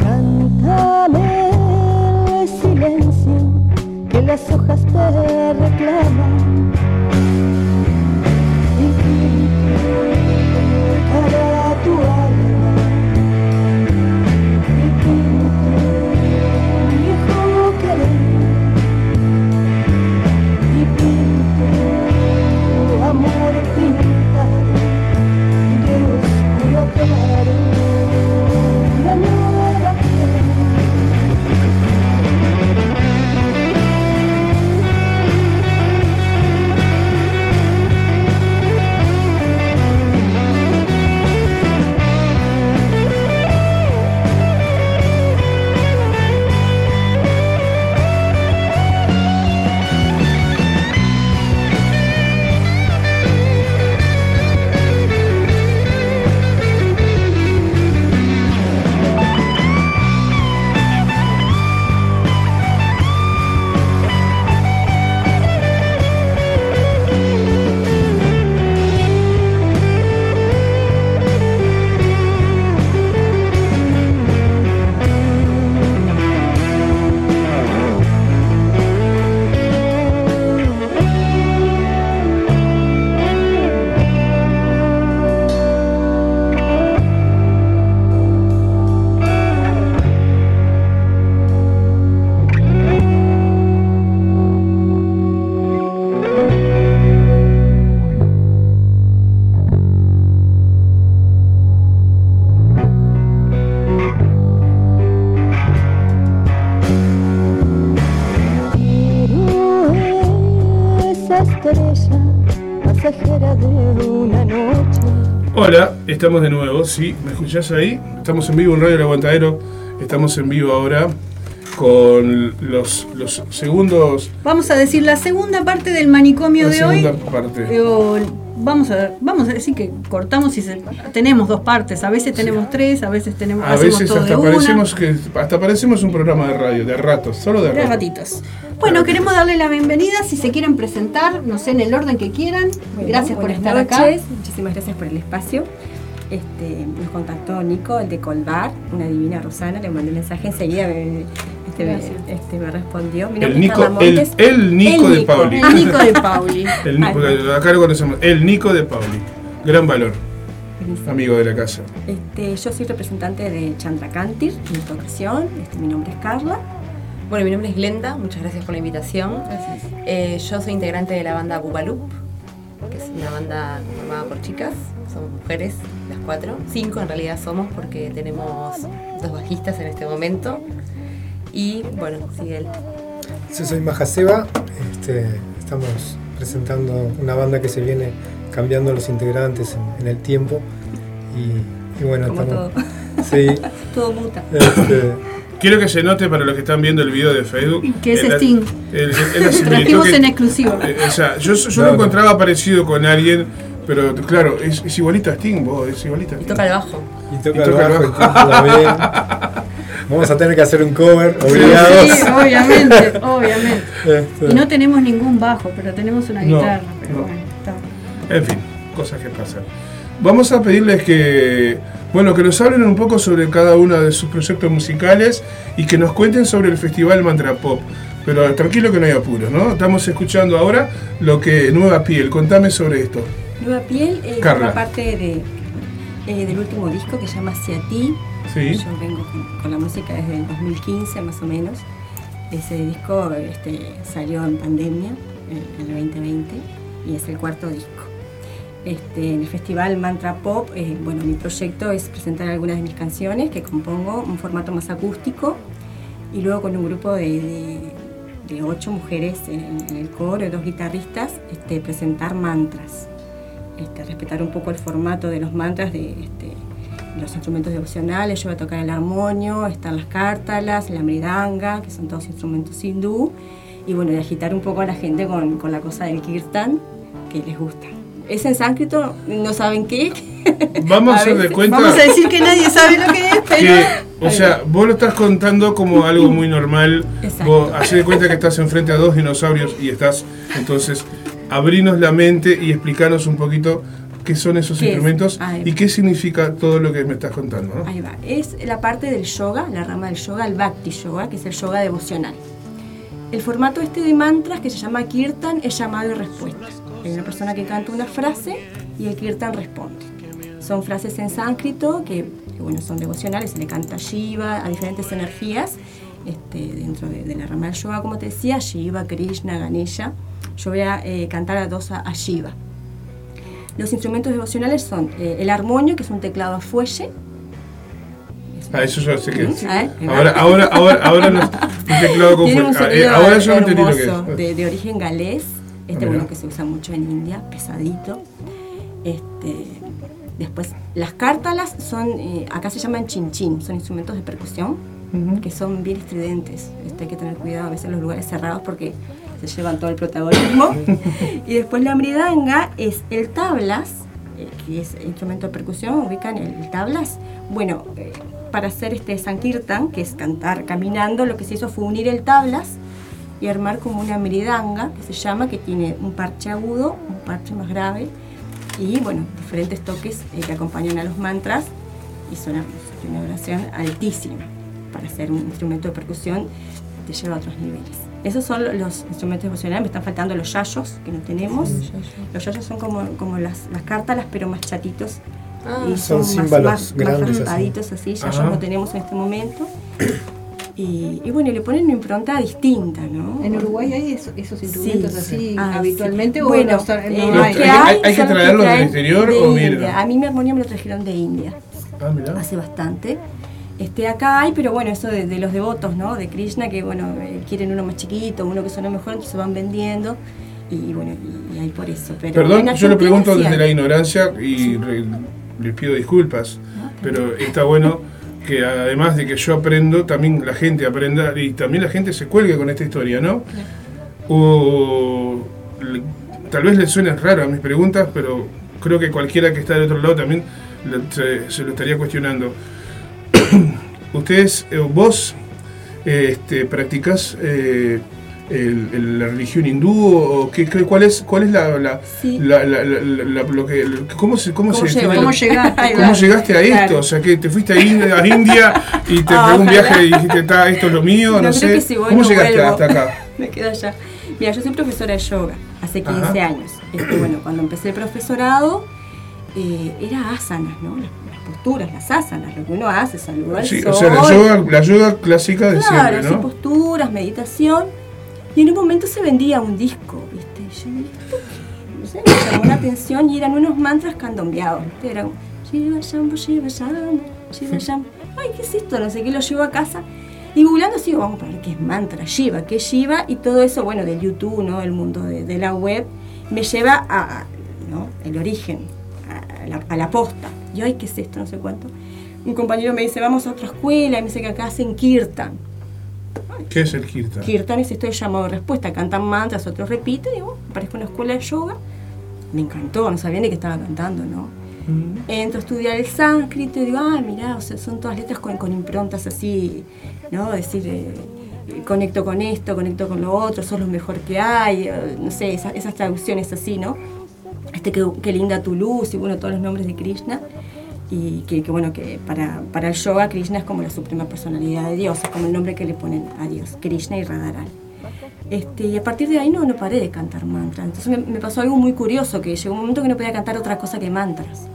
Cántame el silencio que las hojas te reclaman. Estamos de nuevo, ¿sí? ¿Me escuchás ahí? Estamos en vivo en Radio El Aguantadero. Estamos en vivo ahora con los, los segundos. Vamos a decir la segunda parte del manicomio La de hoy. segunda parte. Digo, vamos a vamos a decir que cortamos y se- tenemos dos partes. A veces tenemos tres, a veces tenemos A veces todo hasta de una. parecemos que hasta parecemos un programa de radio, de ratos, solo de De ratos. ratitos. Bueno, queremos darle la bienvenida. Si se quieren presentar, no sé, en el orden que quieran. Bueno, gracias por estar noches, acá. Muchísimas gracias por el espacio. Este, nos contactó Nico, el de Colbar, una divina Rosana, le mandé un mensaje enseguida, me, este, me, este, me respondió. Mi El nombre es Nico, Carla el, Montes. el Nico El de Pauli. El Nico de Pauli. El Nico, porque acá lo conocemos. El Nico de Pauli. Gran valor, Buenísimo. amigo de la casa. Este, yo soy representante de Chandra Cantir en esta ocasión. Este, mi nombre es Carla. Bueno, mi nombre es Glenda, muchas gracias por la invitación. Eh, yo soy integrante de la banda Bubaloop. que es una banda formada por chicas, somos mujeres, cuatro, cinco en realidad somos porque tenemos dos bajistas en este momento y bueno, sigue él. Yo soy Maja Seba, este, estamos presentando una banda que se viene cambiando los integrantes en, en el tiempo y, y bueno, Como estamos... todo. Sí, Todo muta. este, Quiero que se note para los que están viendo el video de Facebook. Que es Sting. Trajimos que- en exclusiva. eh, o sea, yo, yo Claro. lo encontraba parecido con alguien, pero claro, es, es igualito a Sting, vos, es igualito a Y Sting. toca el bajo. y toca Y el toca el bajo, y bajo. también. Vamos a tener que hacer un cover, obligados. Sí, obviamente, obviamente. Este, Y no tenemos ningún bajo, pero tenemos una No, guitarra. Pero no. bueno, está. En fin, cosas que pasan. Vamos a pedirles que, bueno, que nos hablen un poco sobre cada uno de sus proyectos musicales y que nos cuenten sobre el festival Mantra Pop. Pero tranquilo que no hay apuro, ¿no? Estamos escuchando ahora lo que Nueva Piel. Contame sobre esto. Nueva Piel eh, forma parte de, eh, del último disco que se llama Hacia ti. Sí. Yo vengo con, con la música desde el 2015 más o menos. Ese disco este, salió en pandemia, en el 2020, y es el cuarto disco. Este, en el festival Mantra Pop, eh, bueno, mi proyecto es presentar algunas de mis canciones que compongo en un formato más acústico y luego con un grupo de, de- de ocho mujeres en, el coro y dos guitarristas este, presentar mantras. Este, respetar un poco el formato de los mantras de este, los instrumentos devocionales. Yo voy a tocar el armonio, están las cártalas, la mridanga, que son todos instrumentos hindú. Y bueno, y agitar un poco a la gente con, con la cosa del kirtan, que les gusta. Es en sánscrito, no saben qué. Vamos a hacer de cuenta Vamos a decir que nadie sabe lo que es, pero. que, o sea, vos lo estás contando como algo muy normal. Exacto. Vos hacés de cuenta que estás enfrente a dos dinosaurios y estás, entonces, abrinos la mente y explicanos un poquito qué son esos instrumentos Ahí y qué significa todo lo que me estás contando. ¿no? Ahí va. Es la parte del yoga, la rama del yoga, el bhakti yoga, que es el yoga devocional. El formato este de mantras que se llama kirtan es llamado y respuesta. Hay una persona que canta una frase y el kirtan responde. Son frases en sánscrito que, que, bueno, son devocionales, se le canta Shiva, a diferentes energías, este, dentro de, de la rama del yoga, como te decía, Shiva, Krishna, Ganesha. Yo voy a eh, cantar a dos a, a Shiva. Los instrumentos devocionales son eh, el armonio, que es un teclado a fuelle, Ah, eso yo sé que es. ¿Eh? Ahora, ahora, ahora, ahora no, un teclado con Tiene un fuerza. sonido Eh, ahora yo hermoso, es. de, de origen galés, este bueno que se usa mucho en India, pesadito. Este, después, las cártalas son, eh, acá se llaman chinchín, son instrumentos de percusión que son bien estridentes. Este, hay que tener cuidado a veces en los lugares cerrados porque se llevan todo el protagonismo. y después la mridanga es el tablas, que es instrumento de percusión, ubican el, tablas. Bueno, eh, para hacer este sankirtan, que es cantar caminando, lo que se hizo fue unir el tablas y armar como una mridanga, que se llama, que tiene un parche agudo, un parche más grave, y bueno, diferentes toques eh, que acompañan a los mantras, y son una vibración altísima. Para hacer un instrumento de percusión te lleva a otros niveles. Esos son los instrumentos devocionales, me están faltando los yayos, que no tenemos. Los yayos son como, como las, las cártalas, pero más chatitos. Ah. y Son son, más, más, más así. así, yayos Ajá. no tenemos en este momento. Y, y bueno, le ponen una impronta distinta, ¿no? En Uruguay hay eso- esos instrumentos Sí, así sí. Ah, habitualmente sí. o bueno, no, no eh, hay? Hay que- hay que traerlos del traen exterior de o? India. A mí mi armonía me lo trajeron de India Ah, hace bastante. Este, acá hay, pero bueno, eso de, de los devotos, ¿no? De Krishna, que bueno, eh, quieren uno más chiquito, uno que suena mejor, entonces van vendiendo. Y bueno, y, y hay por eso. Pero Perdón, yo lo pregunto desde la ignorancia y re- les pido disculpas, pero está bueno que además de que yo aprendo, también la gente aprenda y también la gente se cuelgue con esta historia, ¿no? O, tal vez les suenen raras mis preguntas, pero creo que cualquiera que está del otro lado también se, se lo estaría cuestionando. Ustedes, eh, vos, eh, este, practicás eh, el- el- la religión hindú o qué, qué- cuál es cuál es la, la, Sí. la- la- la- la- lo que cómo se cómo, ¿Cómo llegaste? ¿Cómo llegaste a esto? O sea, que te fuiste a India, a India y te Ah, pegó un viaje y dijiste, "Ta, esto es lo mío, no, No, sé. creo que si voy, ¿Cómo no llegaste vuelvo. hasta acá? Me quedo allá. Mira, yo soy profesora de yoga hace 15 Ajá. años. Este, bueno, cuando empecé el profesorado, eh, era asanas, ¿no? Posturas, las asanas, lo que uno hace, saludar al Sí, sol. o sea, la yoga, la yoga clásica de Claro, siempre, ¿no? posturas, meditación. Y en un momento se vendía un disco, ¿viste? Y yo, ¿esto qué? sé, me llamó la atención y eran unos mantras candombeados. ¿viste? Eran Shiva Shambhu, Shiva Shambhu, Shiva Shambhu. Ay, ¿qué es esto? No sé qué, lo llevo a casa. Y googleando así, vamos a ver qué es mantra, Shiva, qué es Shiva, y todo eso, bueno, del YouTube, ¿no? El mundo de, de la web, me lleva a, ¿no? El origen, a la, a la posta. Yo, ay, ¿qué es esto? No sé cuánto. Un compañero me dice, vamos a otra escuela, y me dice que acá hacen kirtan. ¿Qué es el kirtan? Kirtan es esto de llamado de respuesta, cantan mantras, otros repiten, y bueno, aparezco en una escuela de yoga. Me encantó, no sabía ni que estaba cantando, ¿no? Entro a estudiar el sánscrito y digo, ah, mirá, o sea, son todas letras con, con improntas así, ¿no? Decir, eh, conecto con esto, conecto con lo otro, sos lo mejor que hay, no sé, esas, esas traducciones así, ¿no? Este, qué, qué linda tu luz, y bueno, todos los nombres de Krishna. Y que, que, bueno, que para, para el yoga Krishna es como la suprema personalidad de Dios, es como el nombre que le ponen a Dios, Krishna y Radharani. Este, y a partir de ahí no, no paré de cantar mantras. Entonces me, me pasó algo muy curioso, que llegó un momento que no podía cantar otra cosa que mantras.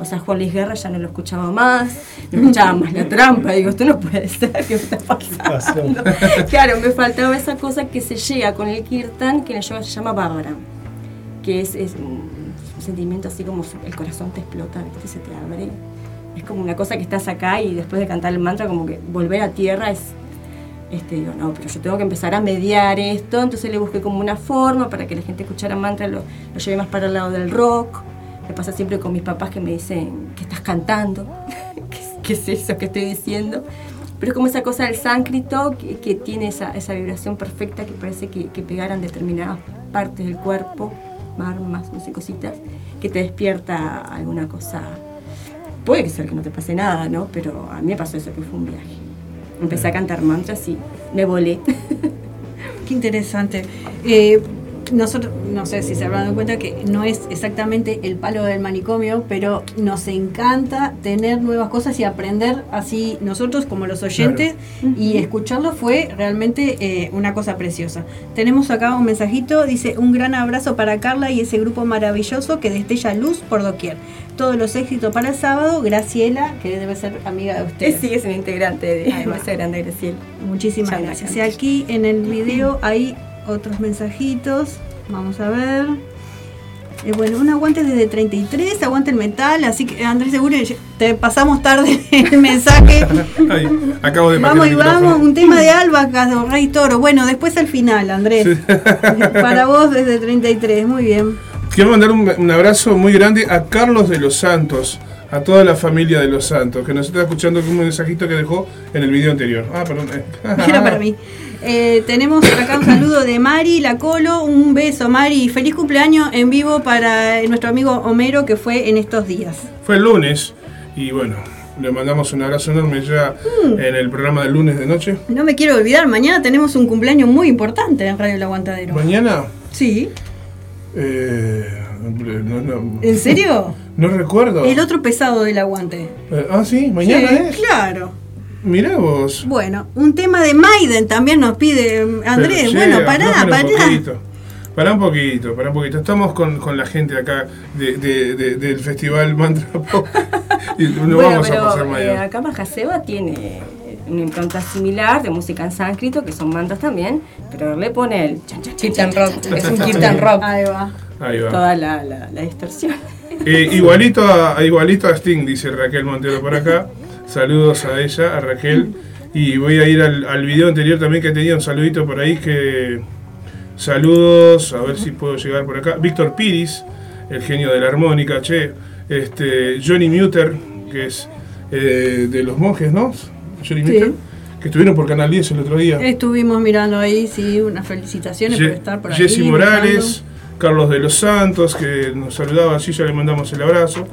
O sea, Juan Luis Guerra ya no lo escuchaba más, no escuchaba más la trampa. Digo, esto no puede ser, ¿qué me está pasando? claro, me faltaba esa cosa que se llega con el kirtan, que en el yoga se llama bhavara, que es, es un sentimiento así como el corazón te explota, ¿viste? se te abre. Es como una cosa que estás acá y después de cantar el mantra, como que volver a tierra es. Este, digo, no, pero yo tengo que empezar a mediar esto, entonces le busqué como una forma para que la gente escuchara mantra, lo, lo llevé más para el lado del rock. Me pasa siempre con mis papás que me dicen, ¿qué estás cantando? ¿Qué, qué es eso que estoy diciendo? Pero es como esa cosa del sánscrito que, que tiene esa, esa vibración perfecta que parece que, que pegaran determinadas partes del cuerpo, marmas, no sé, cositas, que te despierta alguna cosa. Puede que sea que no te pase nada, ¿no? Pero a mí me pasó eso, que fue un viaje. Empecé a cantar mantras y me volé. Qué interesante. Eh, nosotros, no sé si se habrán dado cuenta que no es exactamente el palo del manicomio, pero nos encanta tener nuevas cosas y aprender así nosotros como los oyentes y escucharlo fue realmente eh, una cosa preciosa. Tenemos acá un mensajito, dice un gran abrazo para Carla y ese grupo maravilloso que destella luz por doquier. Todos los éxitos para el sábado, Graciela, que debe ser amiga de ustedes. Sigue siendo integrante de ese grande Graciela. Muchísimas Muchas gracias. gracias. Y aquí en el video hay otros mensajitos. Vamos a ver. Eh, bueno, un aguante desde 33, aguante el metal. Así que Andrés Seguro, te pasamos tarde el mensaje. Ay, acabo de Vamos y vamos, un tema de Alba, o Rey Toro. Bueno, después al final, Andrés. Para vos desde 33, muy bien. Quiero mandar un, un abrazo muy grande a Carlos de los Santos, a toda la familia de los Santos, que nos está escuchando con un mensajito que dejó en el video anterior. Ah, perdón. eh. Era para mí. Eh, tenemos acá un saludo de Mari La Colo, un beso Mari, feliz cumpleaños en vivo para nuestro amigo Homero que fue en estos días. Fue el lunes y bueno, le mandamos un abrazo enorme ya Mm. en el programa del lunes de noche. No me quiero olvidar, mañana tenemos un cumpleaños muy importante en Radio El Aguantadero. Mañana. Sí. eh, no, no- ¿En serio? No recuerdo. El otro pesado del aguante. Eh, ah, sí, mañana Sí, es. Claro. Mirá vos. Bueno, un tema de Maiden también nos pide eh, Andrés. Pero, bueno, che, pará, un pará. poquito. Pará un poquito, pará un poquito. Estamos con, con la gente acá de, de- de- del festival Mantra Pop. y no bueno, vamos a pasar pero eh, acá Mahaseva tiene una impronta similar de música en sánscrito, que son mantras también, pero le pone el chan, chan, chan, Kirtan chan, rock, chan, chan, es un kirtan rock. Ahí va. Ahí va. Toda la, la, la distorsión. Eh, igualito, a, igualito a Sting, dice Raquel Montero por acá. Saludos a ella, a Raquel. Y voy a ir al, al video anterior también que tenía un saludito por ahí que... Saludos, a ver si puedo llegar por acá. Víctor Piris, el genio de la armónica, che. Este, Johnny Muter, que es eh, de los monjes, ¿no? Johnny Sí. Muter, que estuvieron por Canal 10 el otro día. Estuvimos mirando ahí, sí, unas felicitaciones por estar por ahí. Jessy Morales. Carlos de los Santos, que nos saludaba así, ya le mandamos el abrazo.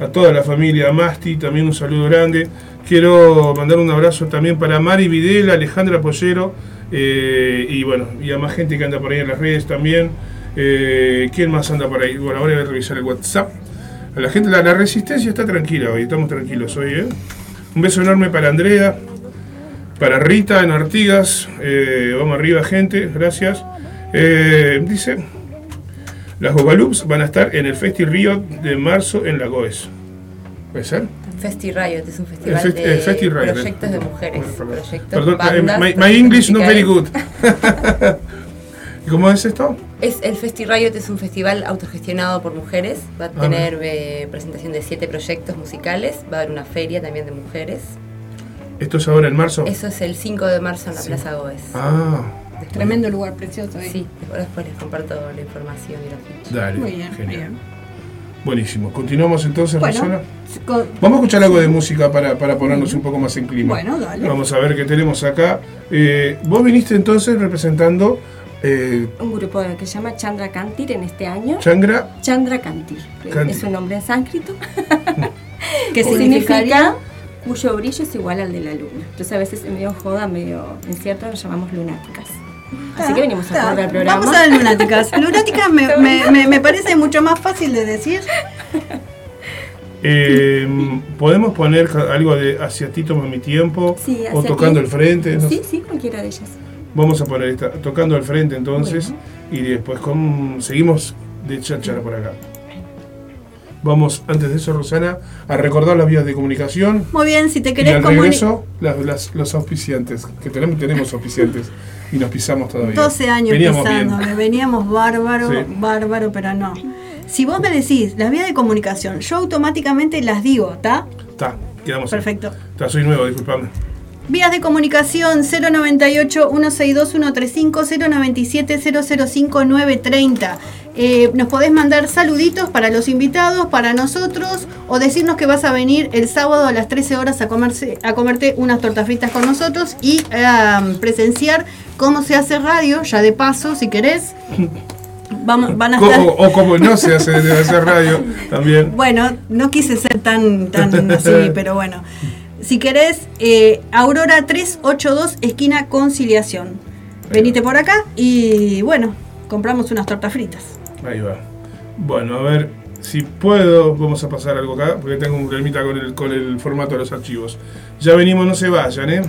A toda la familia Masti, también un saludo grande. Quiero mandar un abrazo también para Mari Videla, Alejandra Pollero, eh, y bueno, y a más gente que anda por ahí en las redes también. Eh, ¿Quién más anda por ahí? Bueno, ahora voy a revisar el WhatsApp. A la gente, la, la resistencia está tranquila hoy, estamos tranquilos hoy, ¿eh? Un beso enorme para Andrea, para Rita en Artigas. eh, vamos arriba, gente, gracias. Dice, las Gogaloops van a estar en el Festi Río de marzo en la GOES. ¿Puede ser? Festi Riot es un festival fest- de Festi Riot, proyectos eh. de mujeres. Bueno, proyectos, Perdón, eh, bandas, my, my proyectos English not very good. ¿Y cómo es esto? Es, el Festi Riot es un festival autogestionado por mujeres. Va a Ah, tener eh, presentación de siete proyectos musicales. Va a haber una feria también de mujeres. ¿Esto es ahora en marzo? Eso es el 5 de marzo en la Plaza Goes. Ah, Tremendo lugar, precioso. ahí. Sí, ahora después les comparto la información y la ficha. dale. Muy bien, genial. bien. Buenísimo. ¿Continuamos entonces, Bueno, Rosana? con- Vamos a escuchar algo de música para, para ponernos un poco más en clima. Bueno, dale. Vamos a ver qué tenemos acá. Eh, vos viniste entonces representando eh, Un grupo que se llama Chandra Kantir en este año. Changra. Chandra Kantir. Kantir. Es un nombre en sánscrito. ¿Qué que significa cuyo brillo es igual al de la luna. Entonces a veces medio joda, medio incierto, nos llamamos lunáticas. Así que venimos a jugar al programa. Vamos a las lunáticas. Lunáticas me, me- me- me parece mucho más fácil de decir. Eh, ¿Podemos poner algo de Hacia ti toma mi tiempo? Sí, o tocando ti. el frente. no Sí, sí, cualquiera de ellas. Vamos a poner esta, tocando al frente entonces. Y después con, seguimos de cháchara por acá. Vamos, antes de eso, Rosana, a recordar las vías de comunicación. Muy bien, si te querés comunicar. las- las- los auspiciantes, que tenemos, tenemos auspiciantes y nos pisamos todavía. 12 años Veníamos pisándome, veníamos bárbaro, Sí. bárbaro, pero no. Si vos me decís las vías de comunicación, yo automáticamente las digo, ¿está? Está, quedamos. Perfecto. Está, soy nuevo, disculpame. Vías de comunicación 098-162-135, 097-005-930. Eh, nos podés mandar saluditos para los invitados, para nosotros, o decirnos que vas a venir el sábado a las 13 horas a, comerse, a comerte unas tortas fritas con nosotros y a presenciar cómo se hace radio, ya de paso, si querés. Vamos, van a estar... o, o como no se hace hacer radio también. Bueno, no quise ser tan, tan así, pero bueno. Si querés, eh, Aurora 382, esquina Conciliación. Venite por acá y bueno, compramos unas tortas fritas. Ahí va. Bueno, a ver si puedo. Vamos a pasar algo acá, porque tengo un problemita con el, con el formato de los archivos. Ya venimos, no se vayan, ¿eh?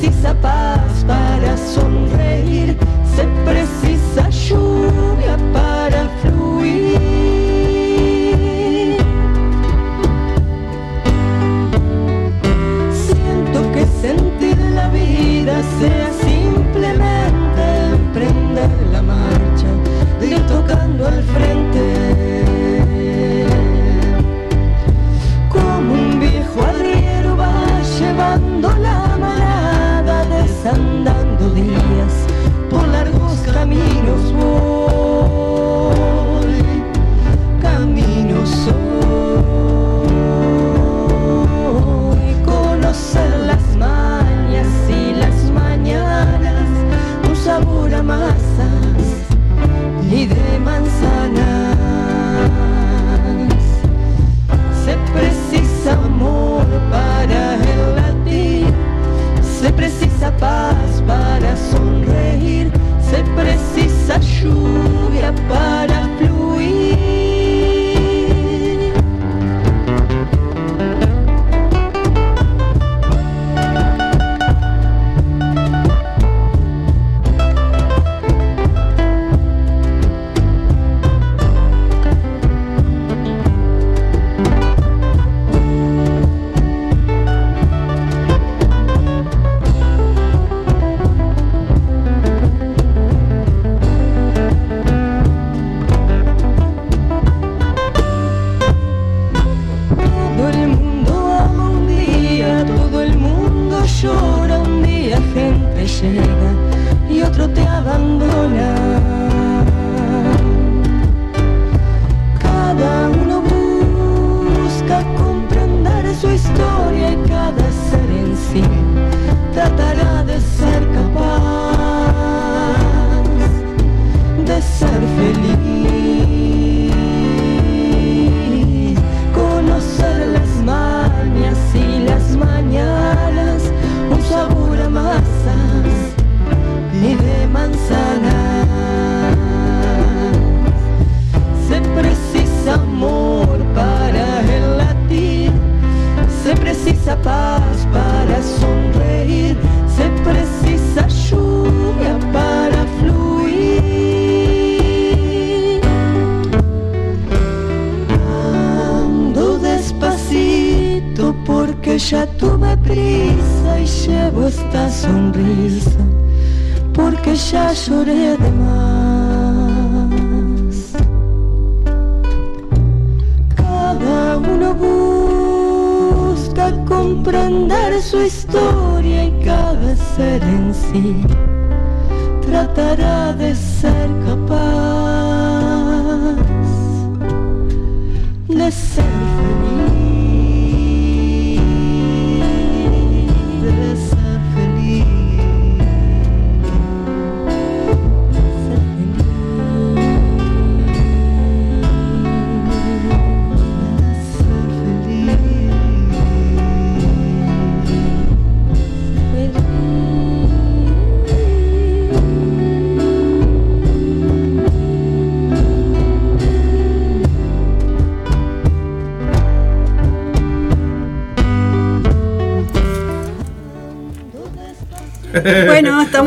si ça passe.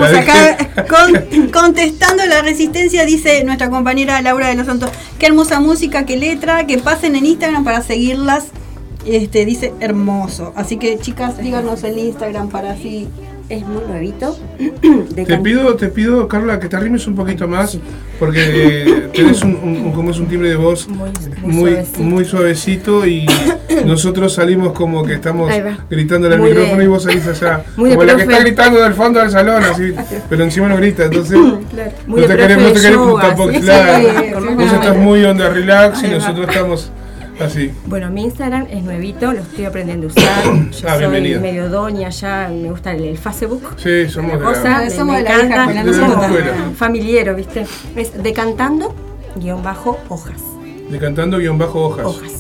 Estamos acá con- contestando la resistencia, dice nuestra compañera Laura de los Santos. Qué hermosa música, qué letra, que pasen en Instagram para seguirlas. Este, dice hermoso. Así que chicas, díganos el Instagram para así. Es muy nuevito. Te pido, te pido, Carla, que te arrimes un poquito más, porque eh, tenés un, un- un- como es un timbre de voz muy, muy suavecito y nosotros salimos como que estamos gritándole al Muy micrófono de- y vos salís allá, muy como la que está gritando del fondo del salón, así, pero encima no grita, entonces Claro, muy no te querés, no te yoga, tampoco, sí, claro, vos estás muy onda relax y nosotros estamos así. Bueno, mi Instagram es nuevito, lo estoy aprendiendo a usar. Yo Ah, soy bienvenida. medio doña ya, me gusta el, el Facebook. Sí, somos de Una cosa, la, me, Somos me de la encanta. de la somos-. Familiero, ¿viste? Es decantando, guion bajo, hojas. de cantando guion bajo hojas. Hojas.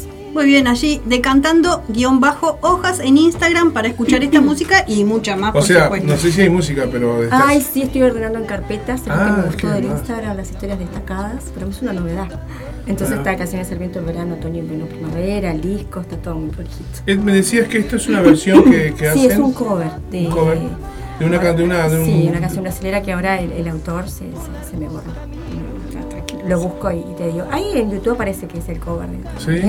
Muy bien, allí decantando guion bajo hojas en Instagram para escuchar esta música y mucha más, O por sea, supuesto. no sé si hay música, pero estás- Ay, sí, estoy ordenando en carpetas. Es Ah, lo que me qué gustó del. Instagram, las historias destacadas. Pero es una novedad. Entonces Ah. está Canciones del Viento, el verano, otoño, invierno, primavera, el disco, está todo muy prolijito. Eh, me decías que esto es una versión que, que Sí, hacen. es un cover de, Un cover. De una, de una, de un- Sí, una canción brasileña que ahora el, el autor se, se, se me borra. Lo busco y, te digo. Ahí en YouTube parece que es el cover Sí.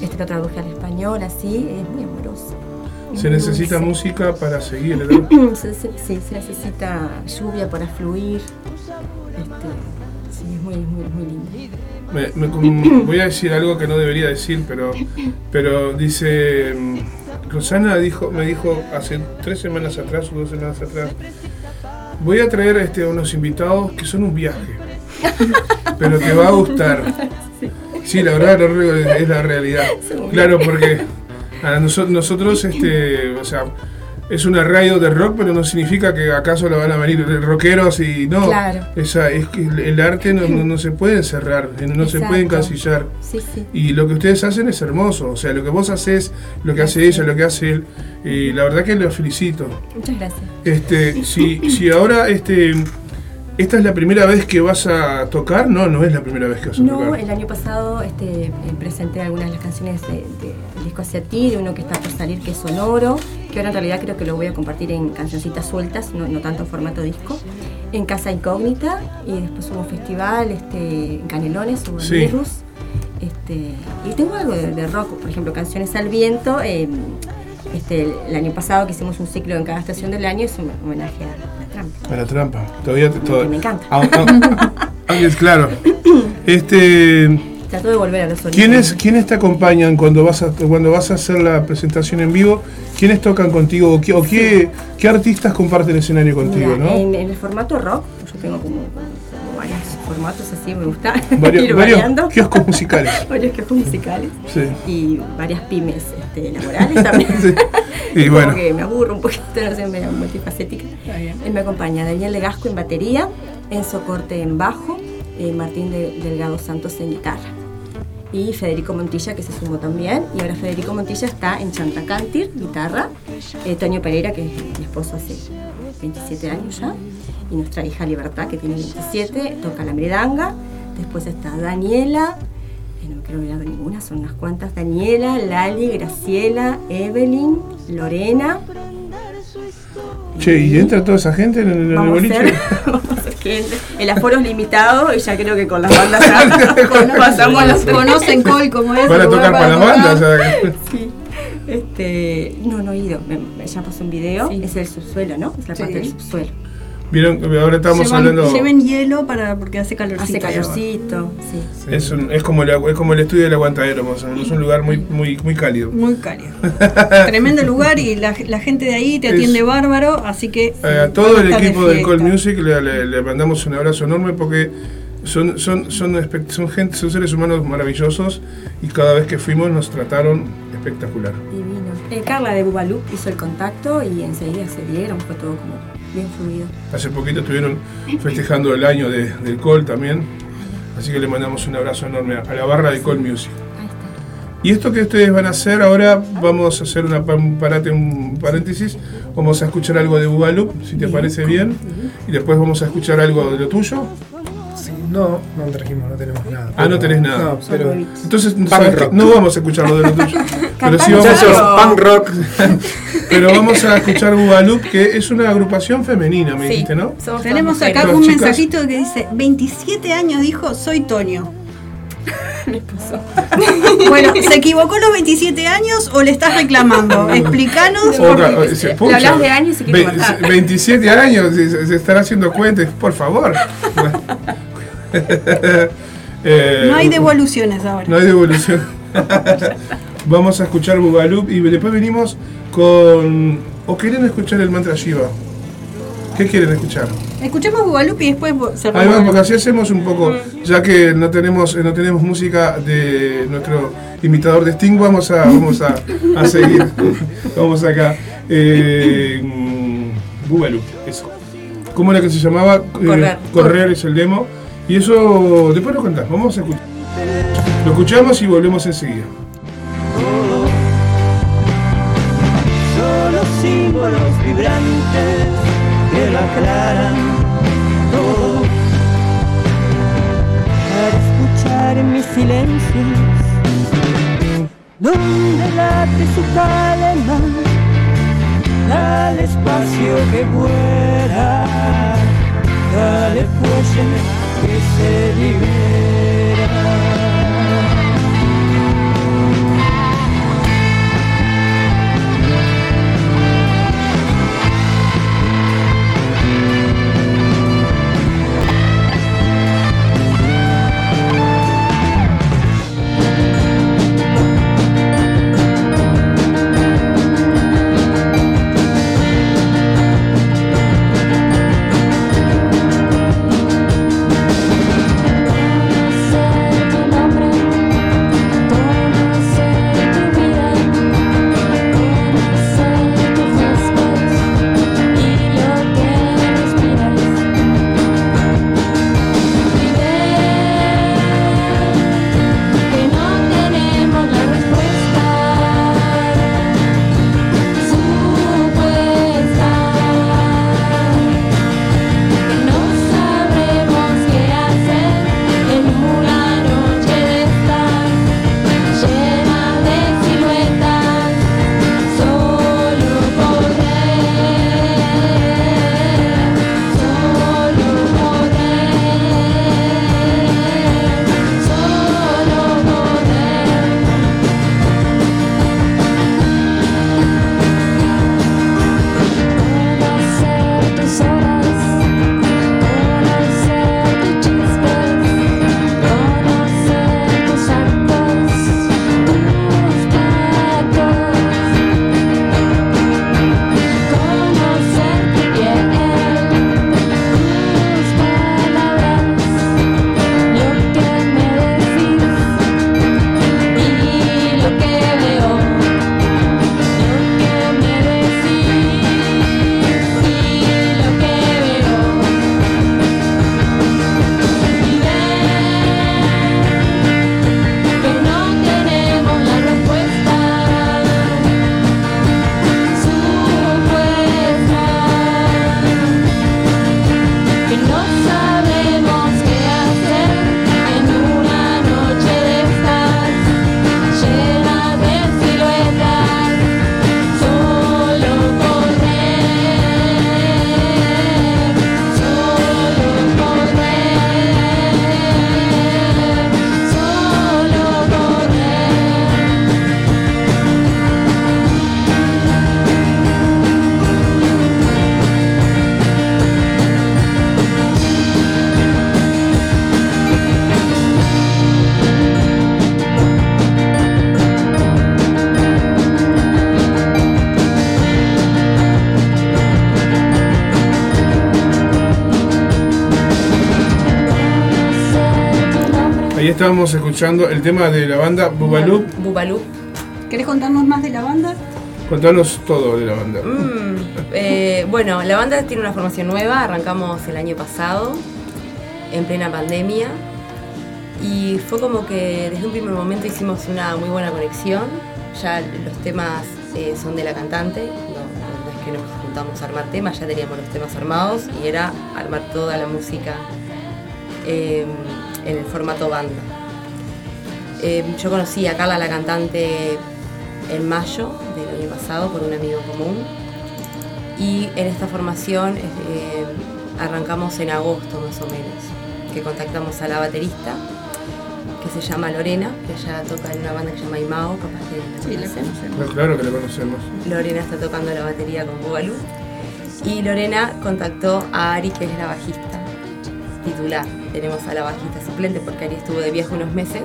Este lo traduje al español, así, es muy amoroso. Se Muy necesita dulce. música para seguir, se- sí, se necesita lluvia para fluir. Este, sí, es muy, muy, muy lindo. Me- voy a decir algo que no debería decir, pero, pero dice. mm, Rosana dijo, me dijo hace tres semanas atrás o dos semanas atrás. Voy a traer este, unos invitados que son un viaje. Pero te va a gustar. Sí, la verdad es la realidad. Claro, porque a noso- nosotros, este, o sea, es una radio de rock, pero no significa que acaso la van a venir rockeros y no. Claro. Esa, es que el arte no, no- no se puede encerrar, no se puede encasillar. Sí, sí. Y lo que ustedes hacen es hermoso, o sea, lo que vos haces, lo que hace ella, lo que hace él, y la verdad que los felicito. Muchas gracias. Este, si, si ahora este, esta es la primera vez que vas a tocar, no, no es la primera vez que vas a No, tocar. el año pasado este, eh, presenté algunas de las canciones de, disco Hacia ti, de uno que está por salir que es sonoro, que ahora en realidad creo que lo voy a compartir en cancioncitas sueltas, no, no tanto en formato disco, en Casa Incógnita, y después hubo un festival este, en Canelones, hubo en Sí. Virus, este, y tengo algo de, de rock, por ejemplo, Canciones al Viento, eh, este, el, el año pasado que hicimos un ciclo en cada estación del año, es un homenaje a trampa. A la trampa. Todavía te- todo- me encanta. Ah, ah, ah, es claro. Este, Trato de volver a los. ¿quiénes, ¿Quiénes te acompañan cuando vas a cuando vas a hacer la presentación en vivo? ¿Quiénes tocan contigo o qué, o qué, qué artistas comparten escenario contigo, Mira, no? en, en el formato rock, yo tengo como, formatos así, me gusta Varios, ir varios variando. kioscos musicales. varios kioscos musicales. Sí. Y varias pymes este, laborales también. Sí. Y Como bueno. que me aburro un poquito, no sé, medio multifacética. Él me acompaña Daniel Legasco en batería, Enzo Corte en bajo, eh, Martín de- Delgado Santos en guitarra. Y Federico Montilla, que se sumó también. Y ahora Federico Montilla está en Chantacantir, guitarra. Eh, Toño Pereira, que es mi esposo hace 27 años ya. Y nuestra hija Libertad, que tiene 27, toca la meredanga. Después está Daniela, no me quiero olvidar de ninguna, son unas cuantas. Daniela, Lali, Graciela, Evelyn, Lorena. Che, ¿y entra toda esa gente en el, a boliche? vamos a que. El aforo es limitado y ya creo que con las bandas ya pasamos a los Conocen Col como es. Van a tocar para las bandas. Sí. Este, no, no he ido. Me, me- ya pasó un video. Es el subsuelo, ¿no? Es la parte del subsuelo. Vieron, ahora estamos Llevan- hablando. Lleven hielo para porque hace calorcito. Hace calorcito, sí. Es, un- es como el, es como el estudio del aguantadero, más o menos. Es un lugar muy, muy, muy cálido. Muy cálido. Tremendo lugar y la, la gente de ahí te Es- atiende bárbaro, así que... A todo el de equipo del. Call Music le, le- le mandamos un abrazo enorme porque son, son, son, son, gente, son seres humanos maravillosos y cada vez que fuimos nos trataron espectacular. Divino. Eh, Carla de Bubalup hizo el contacto y enseguida se dieron. Fue todo como bien fluido. Hace poquito estuvieron festejando el año de- del Call también, así que le mandamos un abrazo enorme a, la barra de Call Music. Y esto que ustedes van a hacer ahora, vamos a hacer una, un, parate, un paréntesis, vamos a escuchar algo de Bubalup, si te parece bien, y después vamos a escuchar algo de lo tuyo. No, no trajimos, no tenemos nada. Ah, no tenés nada. No, pero. Entonces, no vamos a escuchar lo de lo tuyo. pero sí vamos a. punk rock. pero vamos a escuchar Bubalup, que es una agrupación femenina, me Sí. dijiste, ¿no? Tenemos acá un chicas- mensajito que dice, 27 años dijo, soy Toño. bueno, ¿se equivocó los 27 años o le estás reclamando? Explícanos. Otra, porque- eh, se- pucha, ve- 27 años, se, se estará haciendo cuentas, por favor. Eh, No hay devoluciones ahora. No hay devolución. Vamos a escuchar Bugalup y después venimos con. ¿O quieren escuchar el mantra Shiva? ¿Qué quieren escuchar? Escuchemos Bugalup y después cerramos. Además, porque así hacemos un poco, ya que no tenemos, no tenemos música de nuestro imitador de Sting, vamos a, vamos a, a seguir. vamos acá. Eh, mm, Bugalup, eso. ¿Cómo era que se llamaba? Eh, Correr. Correr es el demo. Y eso, después lo contás, vamos a escuchar. Lo escuchamos y volvemos enseguida. Solo símbolos vibrantes que aclaran todo. Para escuchar mis silencios, donde late su calma, dale espacio que vuela, dale fuelle que se libera. Estábamos escuchando el tema de la banda Bubalú. Bubalú. ¿Querés contarnos más de la banda? Contanos todo de la banda. Mm, eh, bueno, la banda tiene una formación nueva, arrancamos el año pasado, en plena pandemia, y fue como que desde un primer momento hicimos una muy buena conexión, ya los temas eh, son de la cantante, no, no es que nos juntamos a armar temas, ya teníamos los temas armados y era armar toda la música eh, en el formato banda. Eh, yo conocí a Carla, la cantante, en mayo del año pasado por un amigo común. Y en esta formación eh, arrancamos en agosto más o menos, que contactamos a la baterista, que se llama Lorena, que ella toca en una banda que se llama Imao, capaz que la conocen. No, claro que la conocemos. Lorena está tocando la batería con Bugalú. Y Lorena contactó a Ari, que es la bajista titular. Tenemos a la bajista suplente porque Ari estuvo de viaje unos meses.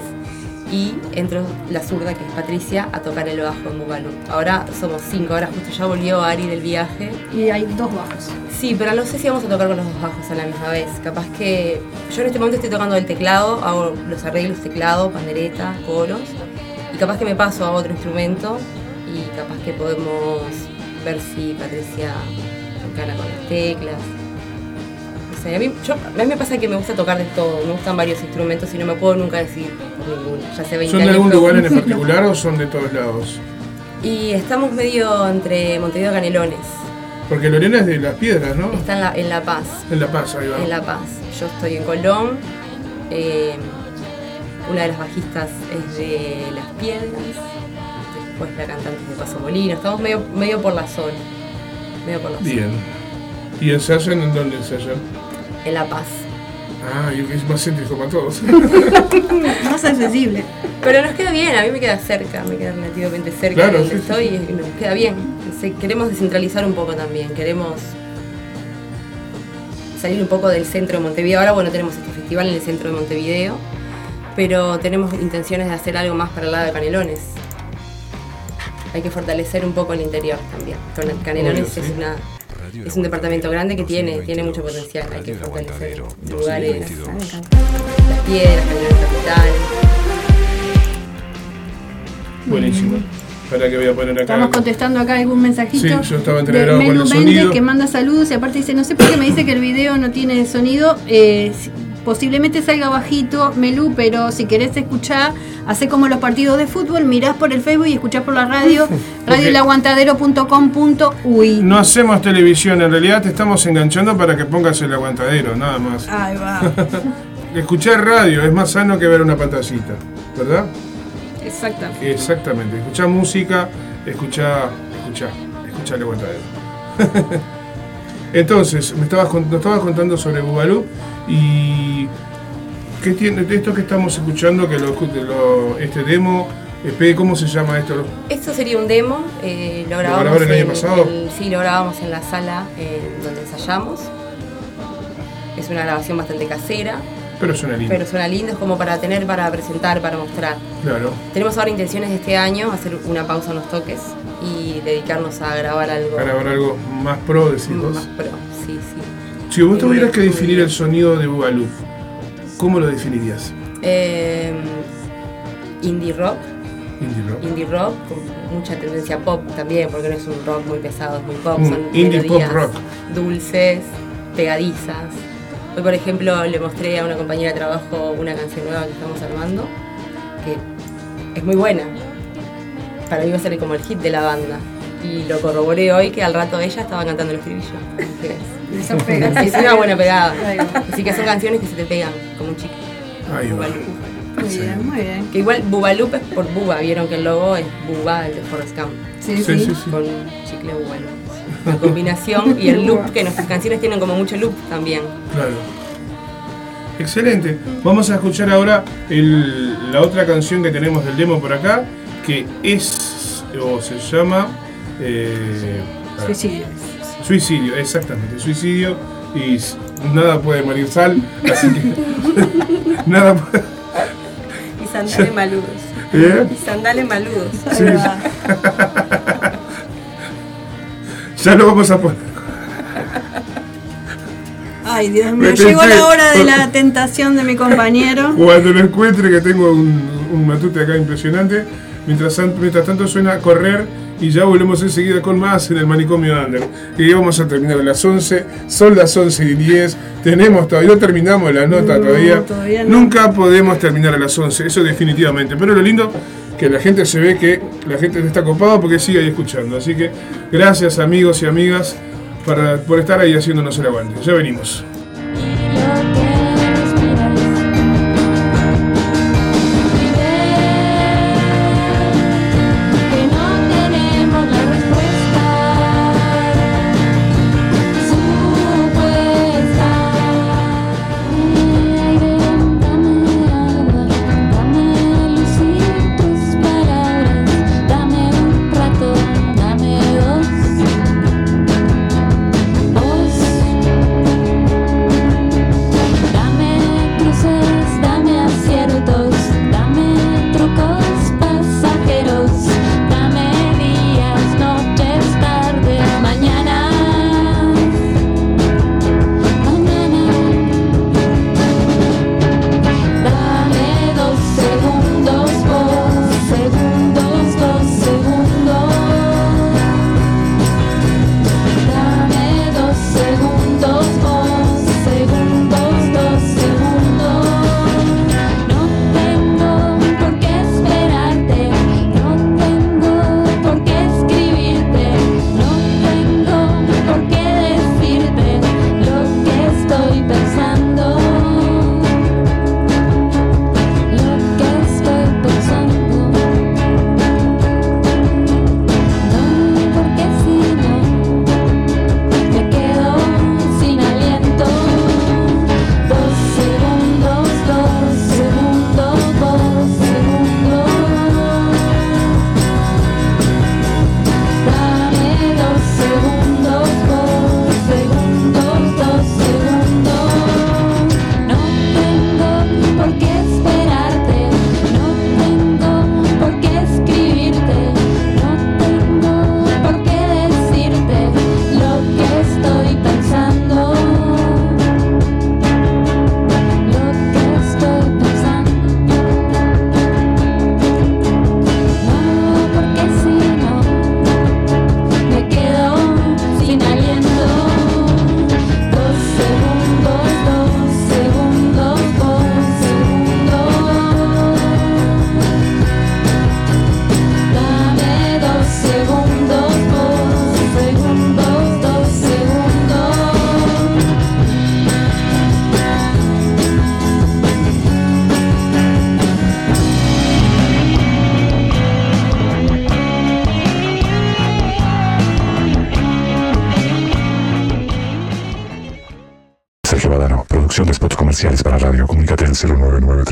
Y entró la zurda, que es Patricia, a tocar el bajo en Bugalú. Ahora somos cinco, ahora justo ya volvió Ari del viaje. Y hay dos bajos. Sí, pero no sé si vamos a tocar con los dos bajos a la misma vez. Capaz que yo en este momento estoy tocando el teclado, hago los arreglos, teclado, pandereta, coros. Y capaz que me paso a otro instrumento y capaz que podemos ver si Patricia gana con las teclas. Sé, a mí, yo- a mí me pasa que me gusta tocar de todo, me gustan varios instrumentos y no me puedo nunca decidir por ninguno. Ya hace 20 ¿Son de algún lugar en particular o son de todos lados? Y estamos medio entre Montevideo y Canelones. Porque Lorena es de Las Piedras, ¿no? Está en La, en la Paz. En La Paz, ahí va. En La Paz. Yo estoy en Colón. eh, una de las bajistas es de Las Piedras. Después la cantante es de Paso Molino. Estamos medio, medio por la zona. Medio por la zona. Bien. ¿Y ensayan en dónde ensayan? En La Paz. Ah, y es más céntrico para todos. Más accesible. Pero nos queda bien, a mí me queda cerca, me queda relativamente cerca Claro, de donde sí, sí, estoy y nos queda bien. Queremos descentralizar un poco también, queremos salir un poco del centro de Montevideo. Ahora, bueno, tenemos este festival en el centro de Montevideo, pero tenemos intenciones de hacer algo más para el lado de Canelones. Hay que fortalecer un poco el interior también. Con el Canelones Obvio, sí. es una es un departamento grande que tiene, tiene mucho potencial. Hay que fortalecer lugares, las piedras, Canelones capital. Buenísimo. Para que voy a poner acá. Estamos contestando acá algún mensajito. Sí, yo estaba de entreverado con el sonido. que manda saludos y aparte dice, no sé por qué me dice que el video no tiene sonido. Eh, posiblemente salga bajito, Melu, pero si querés escuchar, hace como los partidos de fútbol, mirás por el Facebook y escuchás por la radio, radioelaguantadero.com.uy. No hacemos televisión, en realidad te estamos enganchando para que pongas el aguantadero, nada más. Ahí va. Escuchar radio es más sano que ver una pantallita, ¿verdad? Exactamente. Exactamente. Escuchar música, escuchar, escuchar, escuchar el aguantadero. Entonces, me estabas, nos estabas contando sobre Bubalú y ¿qué tiene de esto que estamos escuchando que lo, que lo- este demo, eh, ¿cómo se llama esto? Esto sería un demo, eh, lo grabamos grabaron el año en- pasado? el- sí, lo grabamos en la sala eh, donde ensayamos. Es una grabación bastante casera, Pero suena lindo. pero suena lindo, es como para tener, para presentar, para mostrar. Claro. Tenemos ahora intenciones de este año hacer una pausa en los toques y dedicarnos a grabar algo Para grabar algo más pro, decís vos. más pro. Sí, sí. Si vos tuvieras que definir el sonido de Bugalú, ¿cómo lo definirías? Eh, indie rock, Indie rock. indie rock, con mucha tendencia pop también, porque no es un rock muy pesado, es muy pop, Un son indie pop rock. dulces, pegadizas. Hoy, por ejemplo, le mostré a una compañera de trabajo una canción nueva que estamos armando, que es muy buena. Para mí va a ser como el hit de la banda. Y lo corroboré hoy que al rato ella estaba cantando el estribillo. Pega. Es una buena pegada. Así que son canciones que se te pegan, como un chico. Ahí va. Muy bien, muy bien. Que igual Bubalup es por Buba, vieron que el logo es Buba, el de Forrest Gump. Sí, Sí, sí. sí, sí. Con chicle Bubalup. La combinación y el loop, que nuestras canciones tienen como mucho loop también. Claro. Excelente. Vamos a escuchar ahora el- la otra canción que tenemos del demo por acá, que es, o se llama... eh, Suicidio. Suicidio, exactamente, suicidio. Y nada puede morir sal, así que... nada puede... Y sandales maludos. ¿Eh? Y sandales maludos. Sí. Ya lo vamos a poner. Ay, Dios mío, llegó la hora de la tentación de mi compañero. Cuando lo encuentre, que tengo un, un matute acá impresionante. Mientras, mientras tanto suena a correr y ya volvemos enseguida con más en el manicomio Under. Y vamos a terminar a las 11. Son las 11 y 10. Tenemos todavía, no terminamos la nota No, todavía. todavía no. Nunca podemos terminar a las 11, eso definitivamente. Pero lo lindo que la gente se ve que la gente está copada porque sigue ahí escuchando. Así que gracias amigos y amigas para, por estar ahí haciéndonos el aguante. Ya venimos.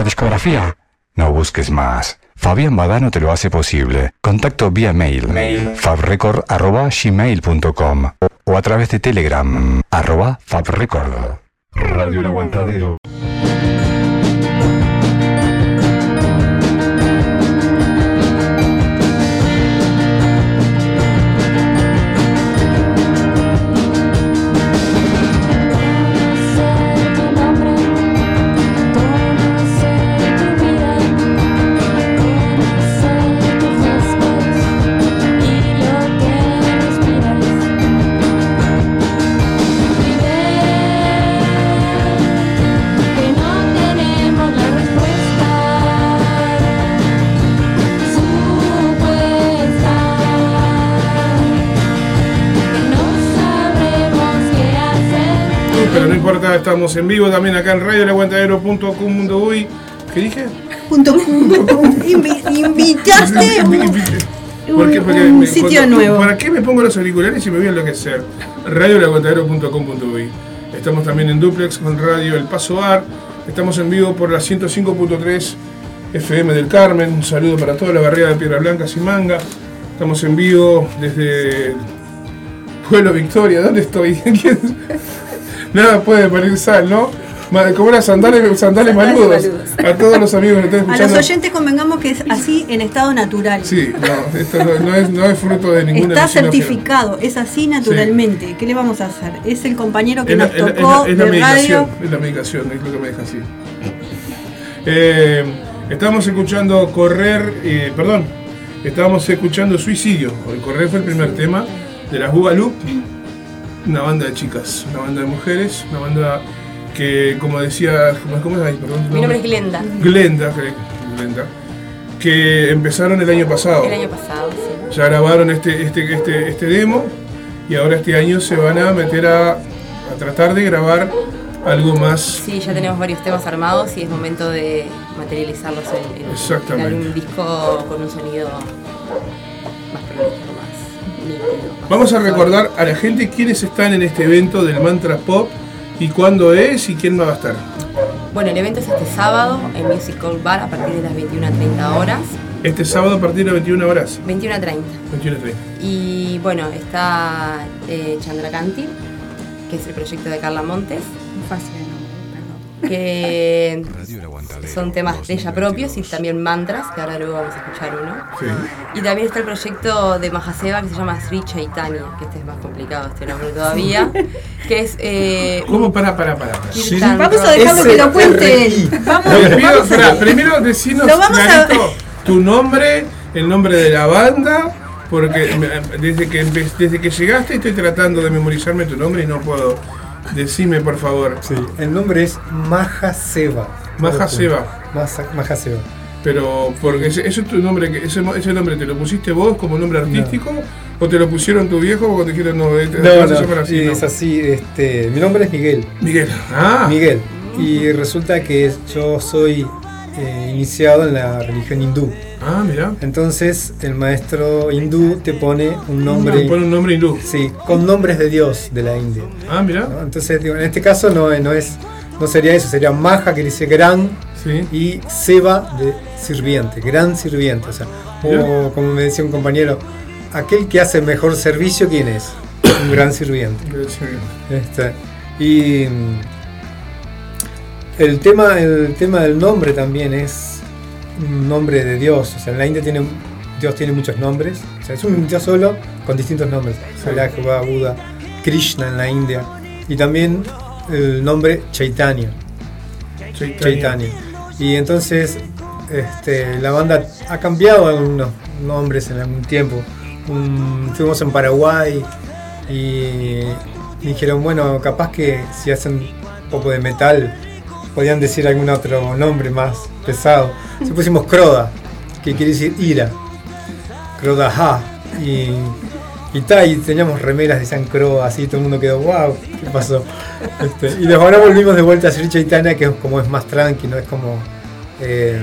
o discografía. No busques más. Fabián Badano te lo hace posible. Contacto vía mail, fabrecord.gmail.com o a través de Telegram, arroba fabrecord. Radio El Aguantadero. Estamos en vivo también acá en radioelaguantadero.com.uy. ¿Qué dije? Punto invitaste ¿Por qué? Porque un me- sitio nuevo. ¿Para qué me pongo los auriculares y me voy a enloquecer? Radioelaguantadero.com.uy Estamos también en Duplex con Radio El Paso Bar. Estamos en vivo por la 105.3 FM del Carmen. Un saludo para toda la barriada de Piedra Blanca, Simanga. Estamos en vivo desde Pueblo Victoria. ¿Dónde estoy? Nada puede parir sal, ¿no? Como era sandales, sandales maludos. A todos los amigos que están A los escuchando. oyentes convengamos que es así en estado natural. Sí, no, esto no, no es, no es fruto de ninguna Está certificado, es así naturalmente. ¿Qué le vamos a hacer? Es el compañero que Es la, nos la- tocó es la- es la de medicación, radio. es la medicación, es lo que me deja así. Eh, estamos escuchando Correr, eh, perdón, estábamos escuchando Suicidio. El Correr fue el primer tema de las Bugalú, una banda de chicas, una banda de mujeres, una banda que, como decía, ¿cómo, es ahí? Perdón, Mi nombre es Glenda. Glenda, que- Glenda, que empezaron el año pasado. El año pasado, sí. Ya grabaron este, este, este, este demo y ahora este año se van a meter a, a tratar de grabar algo más. Sí, ya tenemos varios temas armados y es momento de materializarlos en, en- Exactamente. en un disco con un sonido más prolijo, Vamos a recordar a la gente quiénes están en este evento del Mantra Pop y cuándo es y quién va a estar. Bueno, el evento es este sábado en Music Hall Bar a partir de las 21 a 30 horas. Este sábado a partir de 21 horas. 21 a 30. 21 a 30. Y bueno, está eh, Chandrakanti, que es el proyecto de Carla Montes. Fácil Que son temas de ella propios y también mantras, que ahora luego vamos a escuchar uno. Y también está el proyecto de Mahaseva que se llama Sri Chaitanya, que este es más complicado este nombre todavía, que es... Eh, ¿Cómo? Para, para, para. Kirtan Vamos a dejarlo que lo cuente él. Vamos, primero decinos Lo vamos a- clarito tu nombre, el nombre de la banda, porque desde que, desde que llegaste estoy tratando de memorizarme tu nombre y no puedo. Decime, por favor. Sí, el nombre es Maja Seba. Maja Seba. Maja Seba. Pero, porque ese, ese es tu nombre, ese, ese nombre te lo pusiste vos como nombre artístico o te lo pusieron tu viejo cuando te dijeron no, este- te No, no, llamar así, no? es así. Este, mi nombre es Miguel. Miguel. Ah. Miguel. Y resulta que yo soy eh, iniciado en la religión hindú. Ah, mira. Entonces el maestro hindú te pone un nombre. Te pone un nombre hindú. Sí, con nombres de Dios de la India. Ah, mira. ¿no? Entonces, digo, en este caso no, no es, no sería eso, sería Maja que dice gran y Seba de sirviente, gran sirviente. O sea, o como me decía un compañero, aquel que hace mejor servicio, ¿quién es? Un gran sirviente. Este, y mm, el tema, el tema del nombre también es un nombre de Dios. O sea, en la India tiene, Dios tiene muchos nombres. O sea, es un Dios solo con distintos nombres. Allah, Jehová, Buda, Krishna en la India. Y también el nombre Chaitanya. Chaitanya. Chaitanya. Y entonces este, la banda ha cambiado algunos nombres en algún tiempo. Un- fuimos en Paraguay y dijeron, bueno, capaz que si hacen un poco de metal podían decir algún otro nombre más pesado. Se pusimos Croda, que quiere decir ira. Croda Ha. Y, y, teníamos remeras de San Croda, así todo el mundo quedó, wow, ¿qué pasó? Este, y después ahora volvimos de vuelta a Sri Chaitanya, que es como es más tranqui, no es como. eh,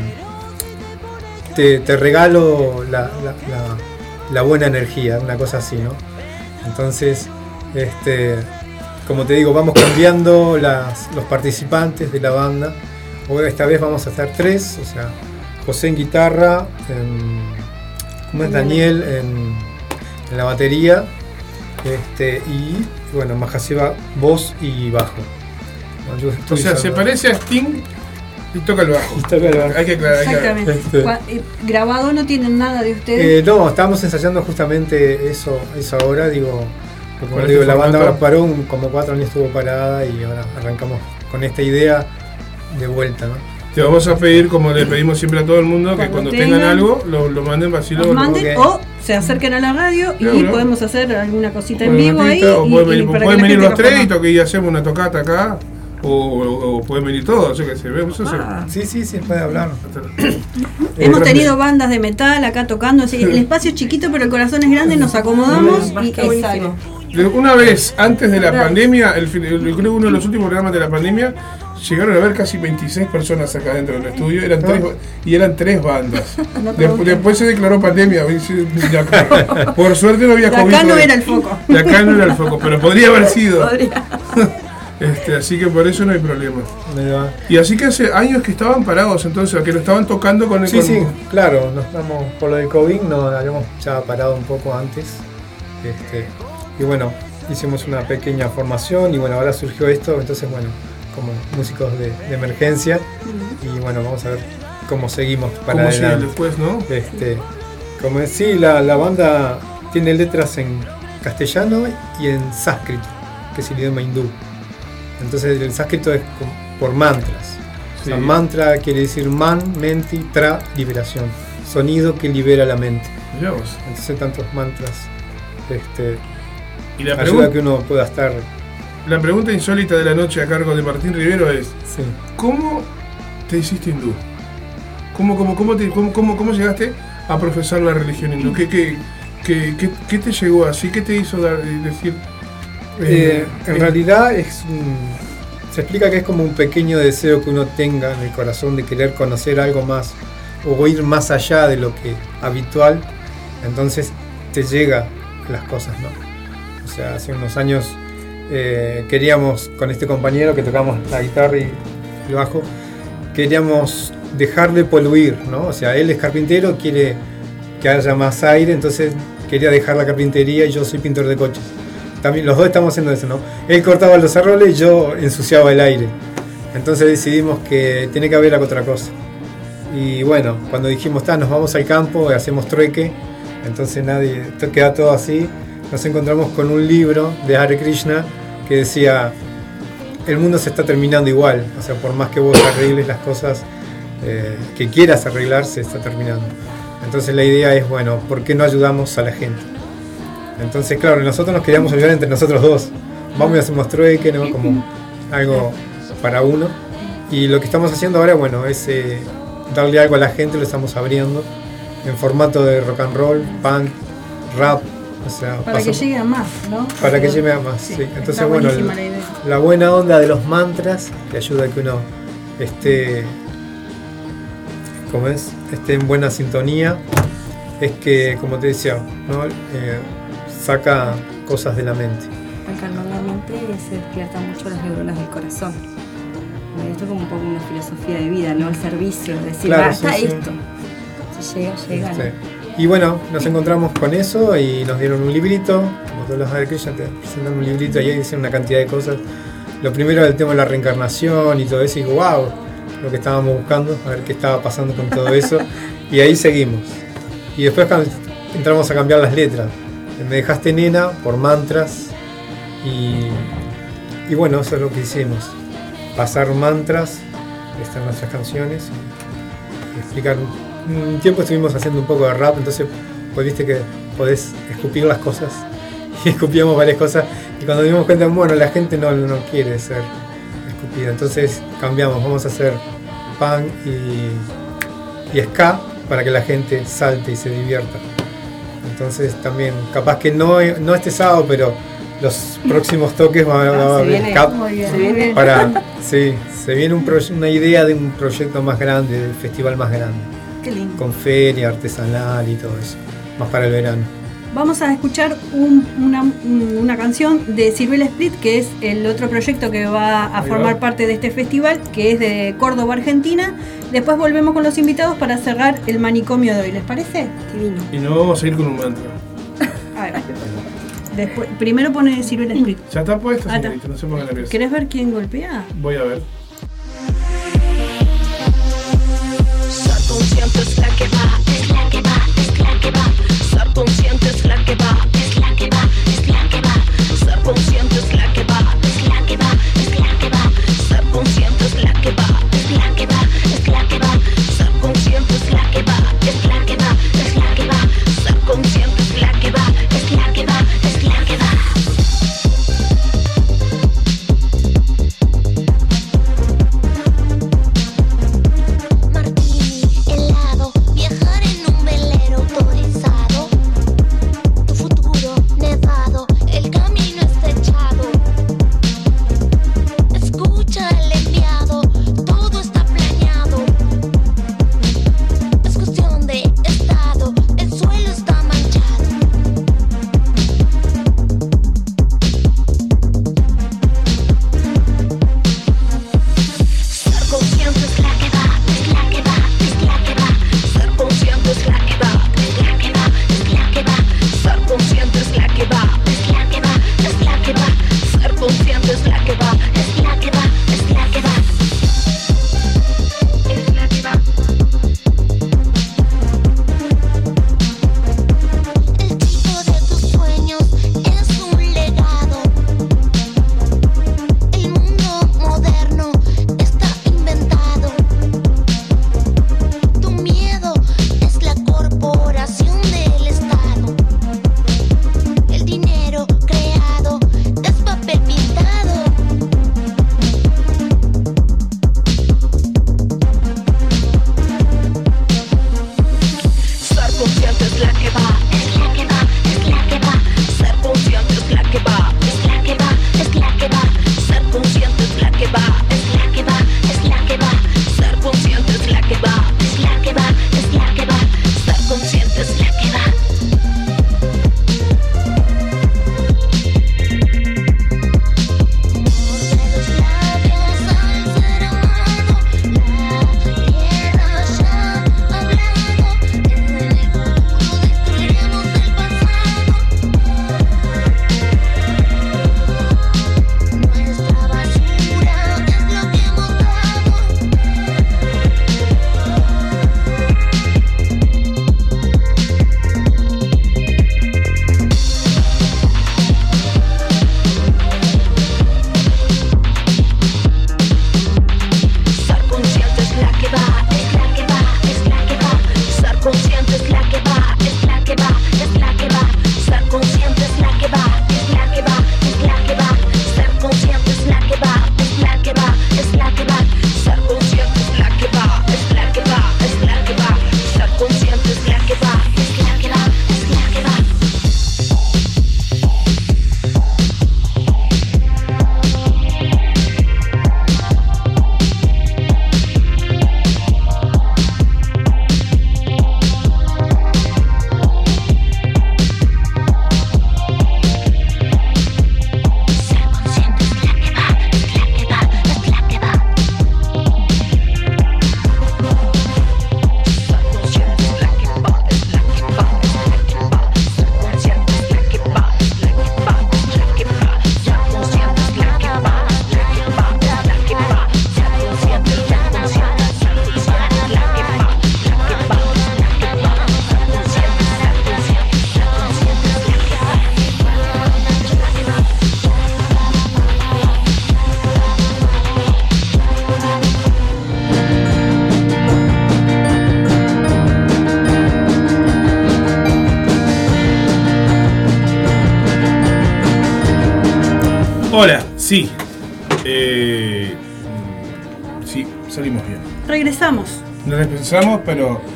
te, regalo la- la- la buena energía, una cosa así, ¿no? Entonces, este, como te digo, vamos cambiando las- los participantes de la banda. Ahora esta vez vamos a estar tres, o sea, José en guitarra, en, ¿cómo es? Daniel en, en la batería, este, y bueno, Majaseba voz y bajo. Yo O sea, se parece a Sting y toca el bajo. Y toca el bajo. Hay que aclarar. Exactamente. Este- eh, grabado no tienen nada de Eh, ustedes. no, estábamos ensayando justamente eso, eso ahora, digo, porque, como digo, la banda ahora paró, un- como cuatro años estuvo parada y ahora arrancamos con esta idea de vuelta, ¿no? Te vamos a pedir, como le pedimos siempre a todo el mundo, que Cuando cuando tengan, tengan algo, lo, lo manden así lo manden o se acerquen a la radio y Claro. podemos hacer alguna cosita en vivo ahí. o y- pueden y venir, para que pueden la venir gente los lo tres y, toque- y hacemos una tocata acá. O, o- o pueden venir todos, yo qué sé. vemos eso. Ah. Sí, sí, sí, puede hablar. Hemos tenido bandas de metal acá tocando. así, El espacio es chiquito, pero el corazón es grande. Nos acomodamos y buenísimo. Una vez antes de la pandemia, el, el- creo que uno de los últimos programas de la pandemia, llegaron a haber casi 26 personas acá dentro del estudio eran tres, y eran tres bandas. No después se declaró pandemia. Por suerte no había De acá COVID. no era el foco. De acá no era el foco, pero podría haber sido. Este, así que por eso no hay problema. Y así que hace años que estaban parados entonces, que lo estaban tocando con el Sí, con- sí, claro, nos estamos, por lo del COVID nos habíamos ya parado un poco antes. Este, y bueno, hicimos una pequeña formación y bueno, ahora surgió esto, entonces bueno, como músicos de, de emergencia y bueno, vamos a ver cómo seguimos para ¿Cómo adelante. después, no? Este, como es, sí, la, la banda tiene letras en castellano y en sánscrito, que es el idioma hindú. Entonces el sánscrito es por mantras. O sea, Sí. mantra quiere decir man, menti, tra, liberación. Sonido que libera la mente. Entonces tantos mantras este, Y la pregunta- que uno pueda estar. La pregunta insólita de la noche a cargo de Martín Rivero es: Sí. ¿Cómo te hiciste hindú? ¿Cómo, cómo, cómo, te- cómo, cómo- cómo llegaste a profesar la religión hindú? ¿Qué, qué, qué, qué- qué te llegó así? ¿Qué te hizo dar, eh, decir? Eh, en eh, realidad es un- se explica que es como un pequeño deseo que uno tenga en el corazón de querer conocer algo más o ir más allá de lo que habitual, entonces te llega las cosas, ¿no? O sea, hace unos años eh, queríamos con este compañero que tocamos la guitarra y el bajo, queríamos dejar de poluir, ¿no? O sea, él es carpintero, quiere que haya más aire, entonces quería dejar la carpintería y yo soy pintor de coches. También los dos estamos haciendo eso, ¿no? Él cortaba los arroles y yo ensuciaba el aire. Entonces decidimos que tiene que haber otra cosa. Y bueno, cuando dijimos, "Ta, nos vamos al campo y hacemos trueque, entonces nadie, to- queda todo así, nos encontramos con un libro de Hare Krishna que decía, el mundo se está terminando igual, o sea, por más que vos arregles las cosas eh, que quieras arreglar, se está terminando. Entonces la idea es, bueno, ¿por qué no ayudamos a la gente? Entonces, claro, nosotros nos queríamos ayudar entre nosotros dos. Vamos y hacemos trueque, ¿no? Como algo para uno. Y lo que estamos haciendo ahora, bueno, es eh, darle algo a la gente, lo estamos abriendo en formato de rock and roll, punk, rap, o sea, Para que llegue a más, ¿no? para que llegue a más. sí. Entonces, bueno, la buena onda de los mantras que ayuda a que uno esté, como es, esté en buena sintonía, es que, como te decía, ¿no? Eh, saca cosas de la mente. Al calmar la mente se despiertan mucho las neuronas del corazón. Esto es como un poco una filosofía de vida, ¿no? El servicio, decir, Claro, "Ah, está sí, sí. esto. Si llega, llega. ¿no? Y bueno, nos encontramos con eso y nos dieron un librito, como todos los Hare Krishna te presentan un librito y ahí dicen una cantidad de cosas. Lo primero era el tema de la reencarnación y todo eso, y digo, wow, lo que estábamos buscando, a ver qué estaba pasando con todo eso. y ahí seguimos. Y después entramos a cambiar las letras. Me dejaste nena por mantras y, y bueno, eso es lo que hicimos. Pasar mantras están nuestras canciones y explicar. Un tiempo estuvimos haciendo un poco de rap, entonces pues viste que podés escupir las cosas. Y escupíamos varias cosas. Y cuando nos dimos cuenta, bueno, la gente no, no quiere ser escupida, entonces cambiamos, vamos a hacer punk y, y ska para que la gente salte y se divierta. Entonces también, capaz que no, no este sábado, pero los próximos toques va, va- va a se haber cap muy bien, se viene. para sí, se viene un una idea de un proyecto más grande, del festival más grande, Qué lindo. con feria artesanal y todo eso, más para el verano. Vamos a escuchar un- una, una canción de Ciruela Split, que es el otro proyecto que va a Ahí formar va. parte de este festival, que es de Córdoba, Argentina. Después volvemos con los invitados para cerrar el manicomio de hoy. ¿Les parece? Divino. Y no vamos a ir con un mantra. A ver. Después, primero pone Ciruela Split. Ya está puesto, Ah, señorita, no se ponga nervioso. ¿Querés ver quién golpea? Voy a ver. Subconsciente es la que va, es la que va, es la que va. Subconsciente es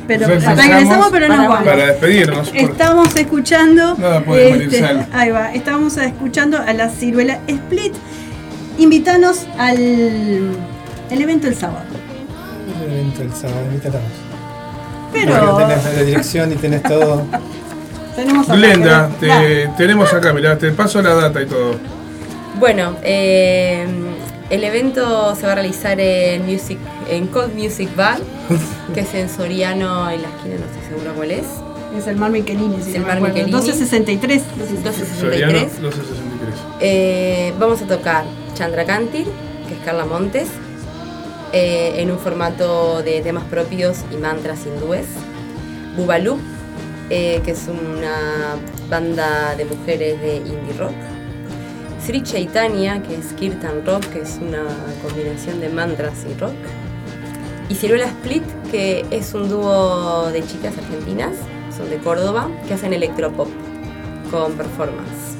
pero. Regresamos pero no vamos. Para despedirnos. Estamos escuchando. Nada puede sano. ahí va. Estamos escuchando a la ciruela Split. Invítanos al el evento el sábado. El evento el sábado, invítanos. Pero- Porque tenés la dirección y tenés todo. Tenemos acá, Glenda, te, tenemos acá, mirá, te paso la data y todo. Bueno, eh, el evento se va a realizar en Music, en Cold Music Bar, que es en Soriano, en la esquina, no estoy segura cuál es. Es el Mar Michelini, si Es no el me Mar. Michelini. 1263. Soriano 1263. 1263. Eh, vamos a tocar Chandra Cantil, que es Carla Montes, eh, en un formato de temas propios y mantras hindúes. Bubalú, eh, que es una banda de mujeres de indie rock. Sri Chaitanya, que es Kirtan Rock, que es una combinación de mantras y rock. Y Ciruela Split, que es un dúo de chicas argentinas, son de Córdoba, que hacen electropop con performance.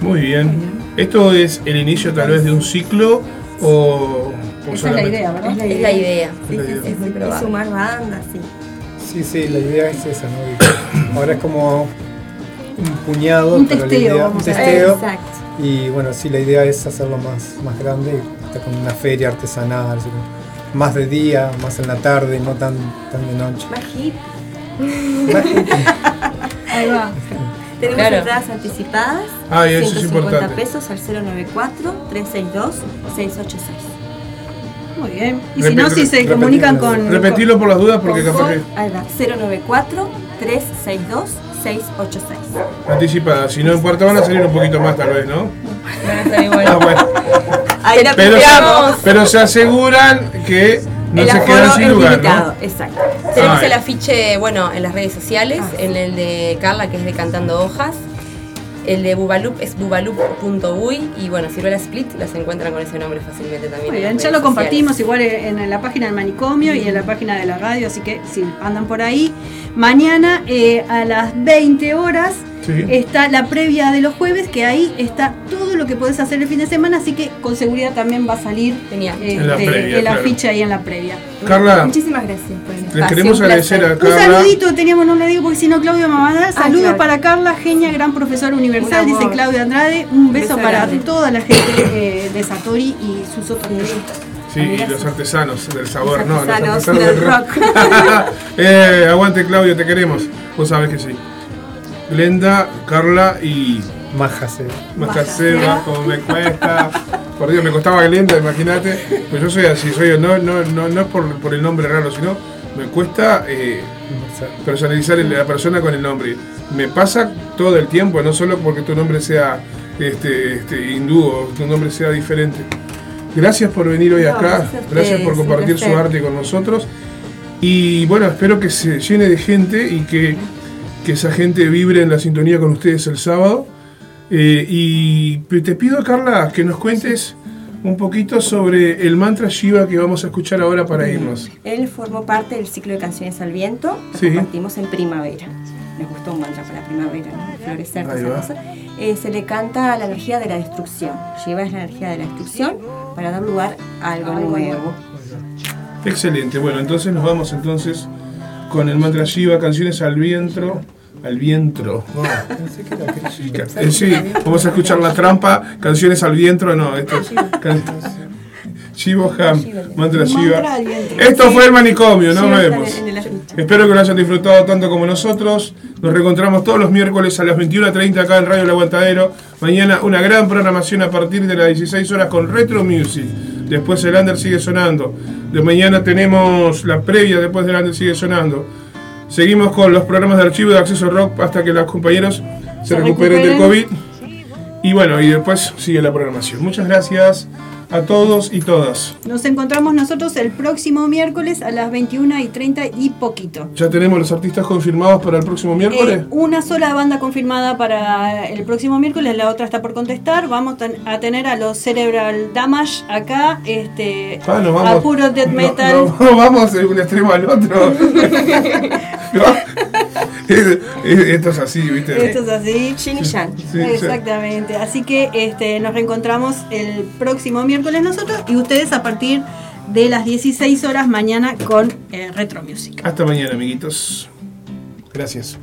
Muy bien. ¿Esto es el inicio tal vez de un ciclo o, o Esa es la idea, ¿verdad? Es la idea. Es la idea. Es muy probable. sumar bandas, sí. Sí, sí, la idea es esa, ¿no? Ahora es como un puñado, Un pero la testeo, idea- vamos un testeo. Exacto. Y bueno, sí, la idea es hacerlo más, más grande, hasta con una feria artesanal, así como más de día, más en la tarde, no tan, tan de noche. Más hip. Más hippie. Ahí va. Tenemos Claro. entradas anticipadas. Ah, y eso es 150 importante. pesos al 094-362-686. Muy bien. Y Repet- si no, si se repetilo. comunican con. Repetilo por las dudas porque capaz que Ahí va. 094-362-686. anticipada. Si no en cuarto van a salir un poquito más tal vez, ¿no? Ah, bueno. Ahí la Pero, peleamos. pero se aseguran que no el se quedan sin es lugar, limitado, ¿no? Exacto. Tenemos Ah, el afiche, bueno, en las redes sociales, en el de Carla, que es de Cantando Hojas. El de Bubalup es bubalup.uy y bueno, Ciruela Split las encuentran con ese nombre fácilmente también. Muy bien, ya lo sociales. compartimos igual en la página del manicomio y en la página de la radio, así que si andan por ahí, mañana eh, a las 20 horas Sí. está la previa de los jueves, que ahí está todo lo que podés hacer el fin de semana, así que con seguridad también va a salir eh, En la de- previa, el claro. afiche ahí en la previa. Carla, Muchísimas gracias por el les queremos un agradecer a Un Carla. saludito teníamos, no le digo porque si no Claudio me va a dar. Saludos claro. para Carla, genia, gran profesora universal, Un dice Claudio Andrade. Un beso, beso para grande. toda la gente eh, de Satori y sus otros proyectos. Sí, y los artesanos del sabor, Los no, los artesanos artesanos del del rock. eh, aguante Claudio, te queremos. Vos sabés que sí. Glenda, Carla y Maja se. Majaseba, como me cuesta. Por Dios, me costaba Glenda, imagínate. Pues yo soy así, soy no, no, no, no es por, por el nombre raro, sino me cuesta eh, personalizar la persona con el nombre. Me pasa todo el tiempo, no solo porque tu nombre sea este, este, hindú o tu nombre sea diferente. Gracias por venir hoy No, acá, gracias por compartir su arte con nosotros. Y bueno, espero que se llene de gente y que, que esa gente vibre en la sintonía con ustedes el sábado. Eh, y te pido, Carla, que nos cuentes un poquito sobre el mantra Shiva que vamos a escuchar ahora para irnos. Él formó parte del ciclo de canciones al viento. Sí. compartimos en primavera. Les gustó un mantra para primavera, ¿no? florecer, esa. Eh, se le canta la energía de la destrucción. Shiva es la energía de la destrucción para dar lugar a algo nuevo. Excelente, bueno, entonces nos vamos entonces con el mantra Shiva, canciones al viento. Al viento. Eh, sí, vamos a escuchar la trampa, canciones al viento, no, esto es can- Shivoham, mantra Shiva. Esto fue el manicomio, nos vemos. Espero que lo hayan disfrutado tanto como nosotros. Nos reencontramos todos los miércoles a las 21.30 acá en Radio El Aguantadero. Mañana una gran programación a partir de las 16 horas con Retro Music. Después el Under sigue sonando. De mañana tenemos la previa después del Under sigue sonando. Seguimos con los programas de archivo de Acceso Rock hasta que los compañeros se, Se recuperen del COVID. recuperen. Y bueno, y después sigue la programación. Muchas gracias a todos y todas. Nos encontramos nosotros el próximo miércoles a las 21 y 30 y poquito. ¿Ya tenemos los artistas confirmados para el próximo eh, miércoles? Una sola banda confirmada para el próximo miércoles, la otra está por contestar. Vamos a tener a los Cerebral Damage acá, este, ah, no, a puro death metal. No, vamos de un extremo al otro. Esto es así, ¿viste? Esto es así. Exactamente. Así que este, nos reencontramos el próximo miércoles miércoles nosotros y ustedes a partir de las 16 horas mañana con eh, Retro Music. Hasta mañana, amiguitos. Gracias.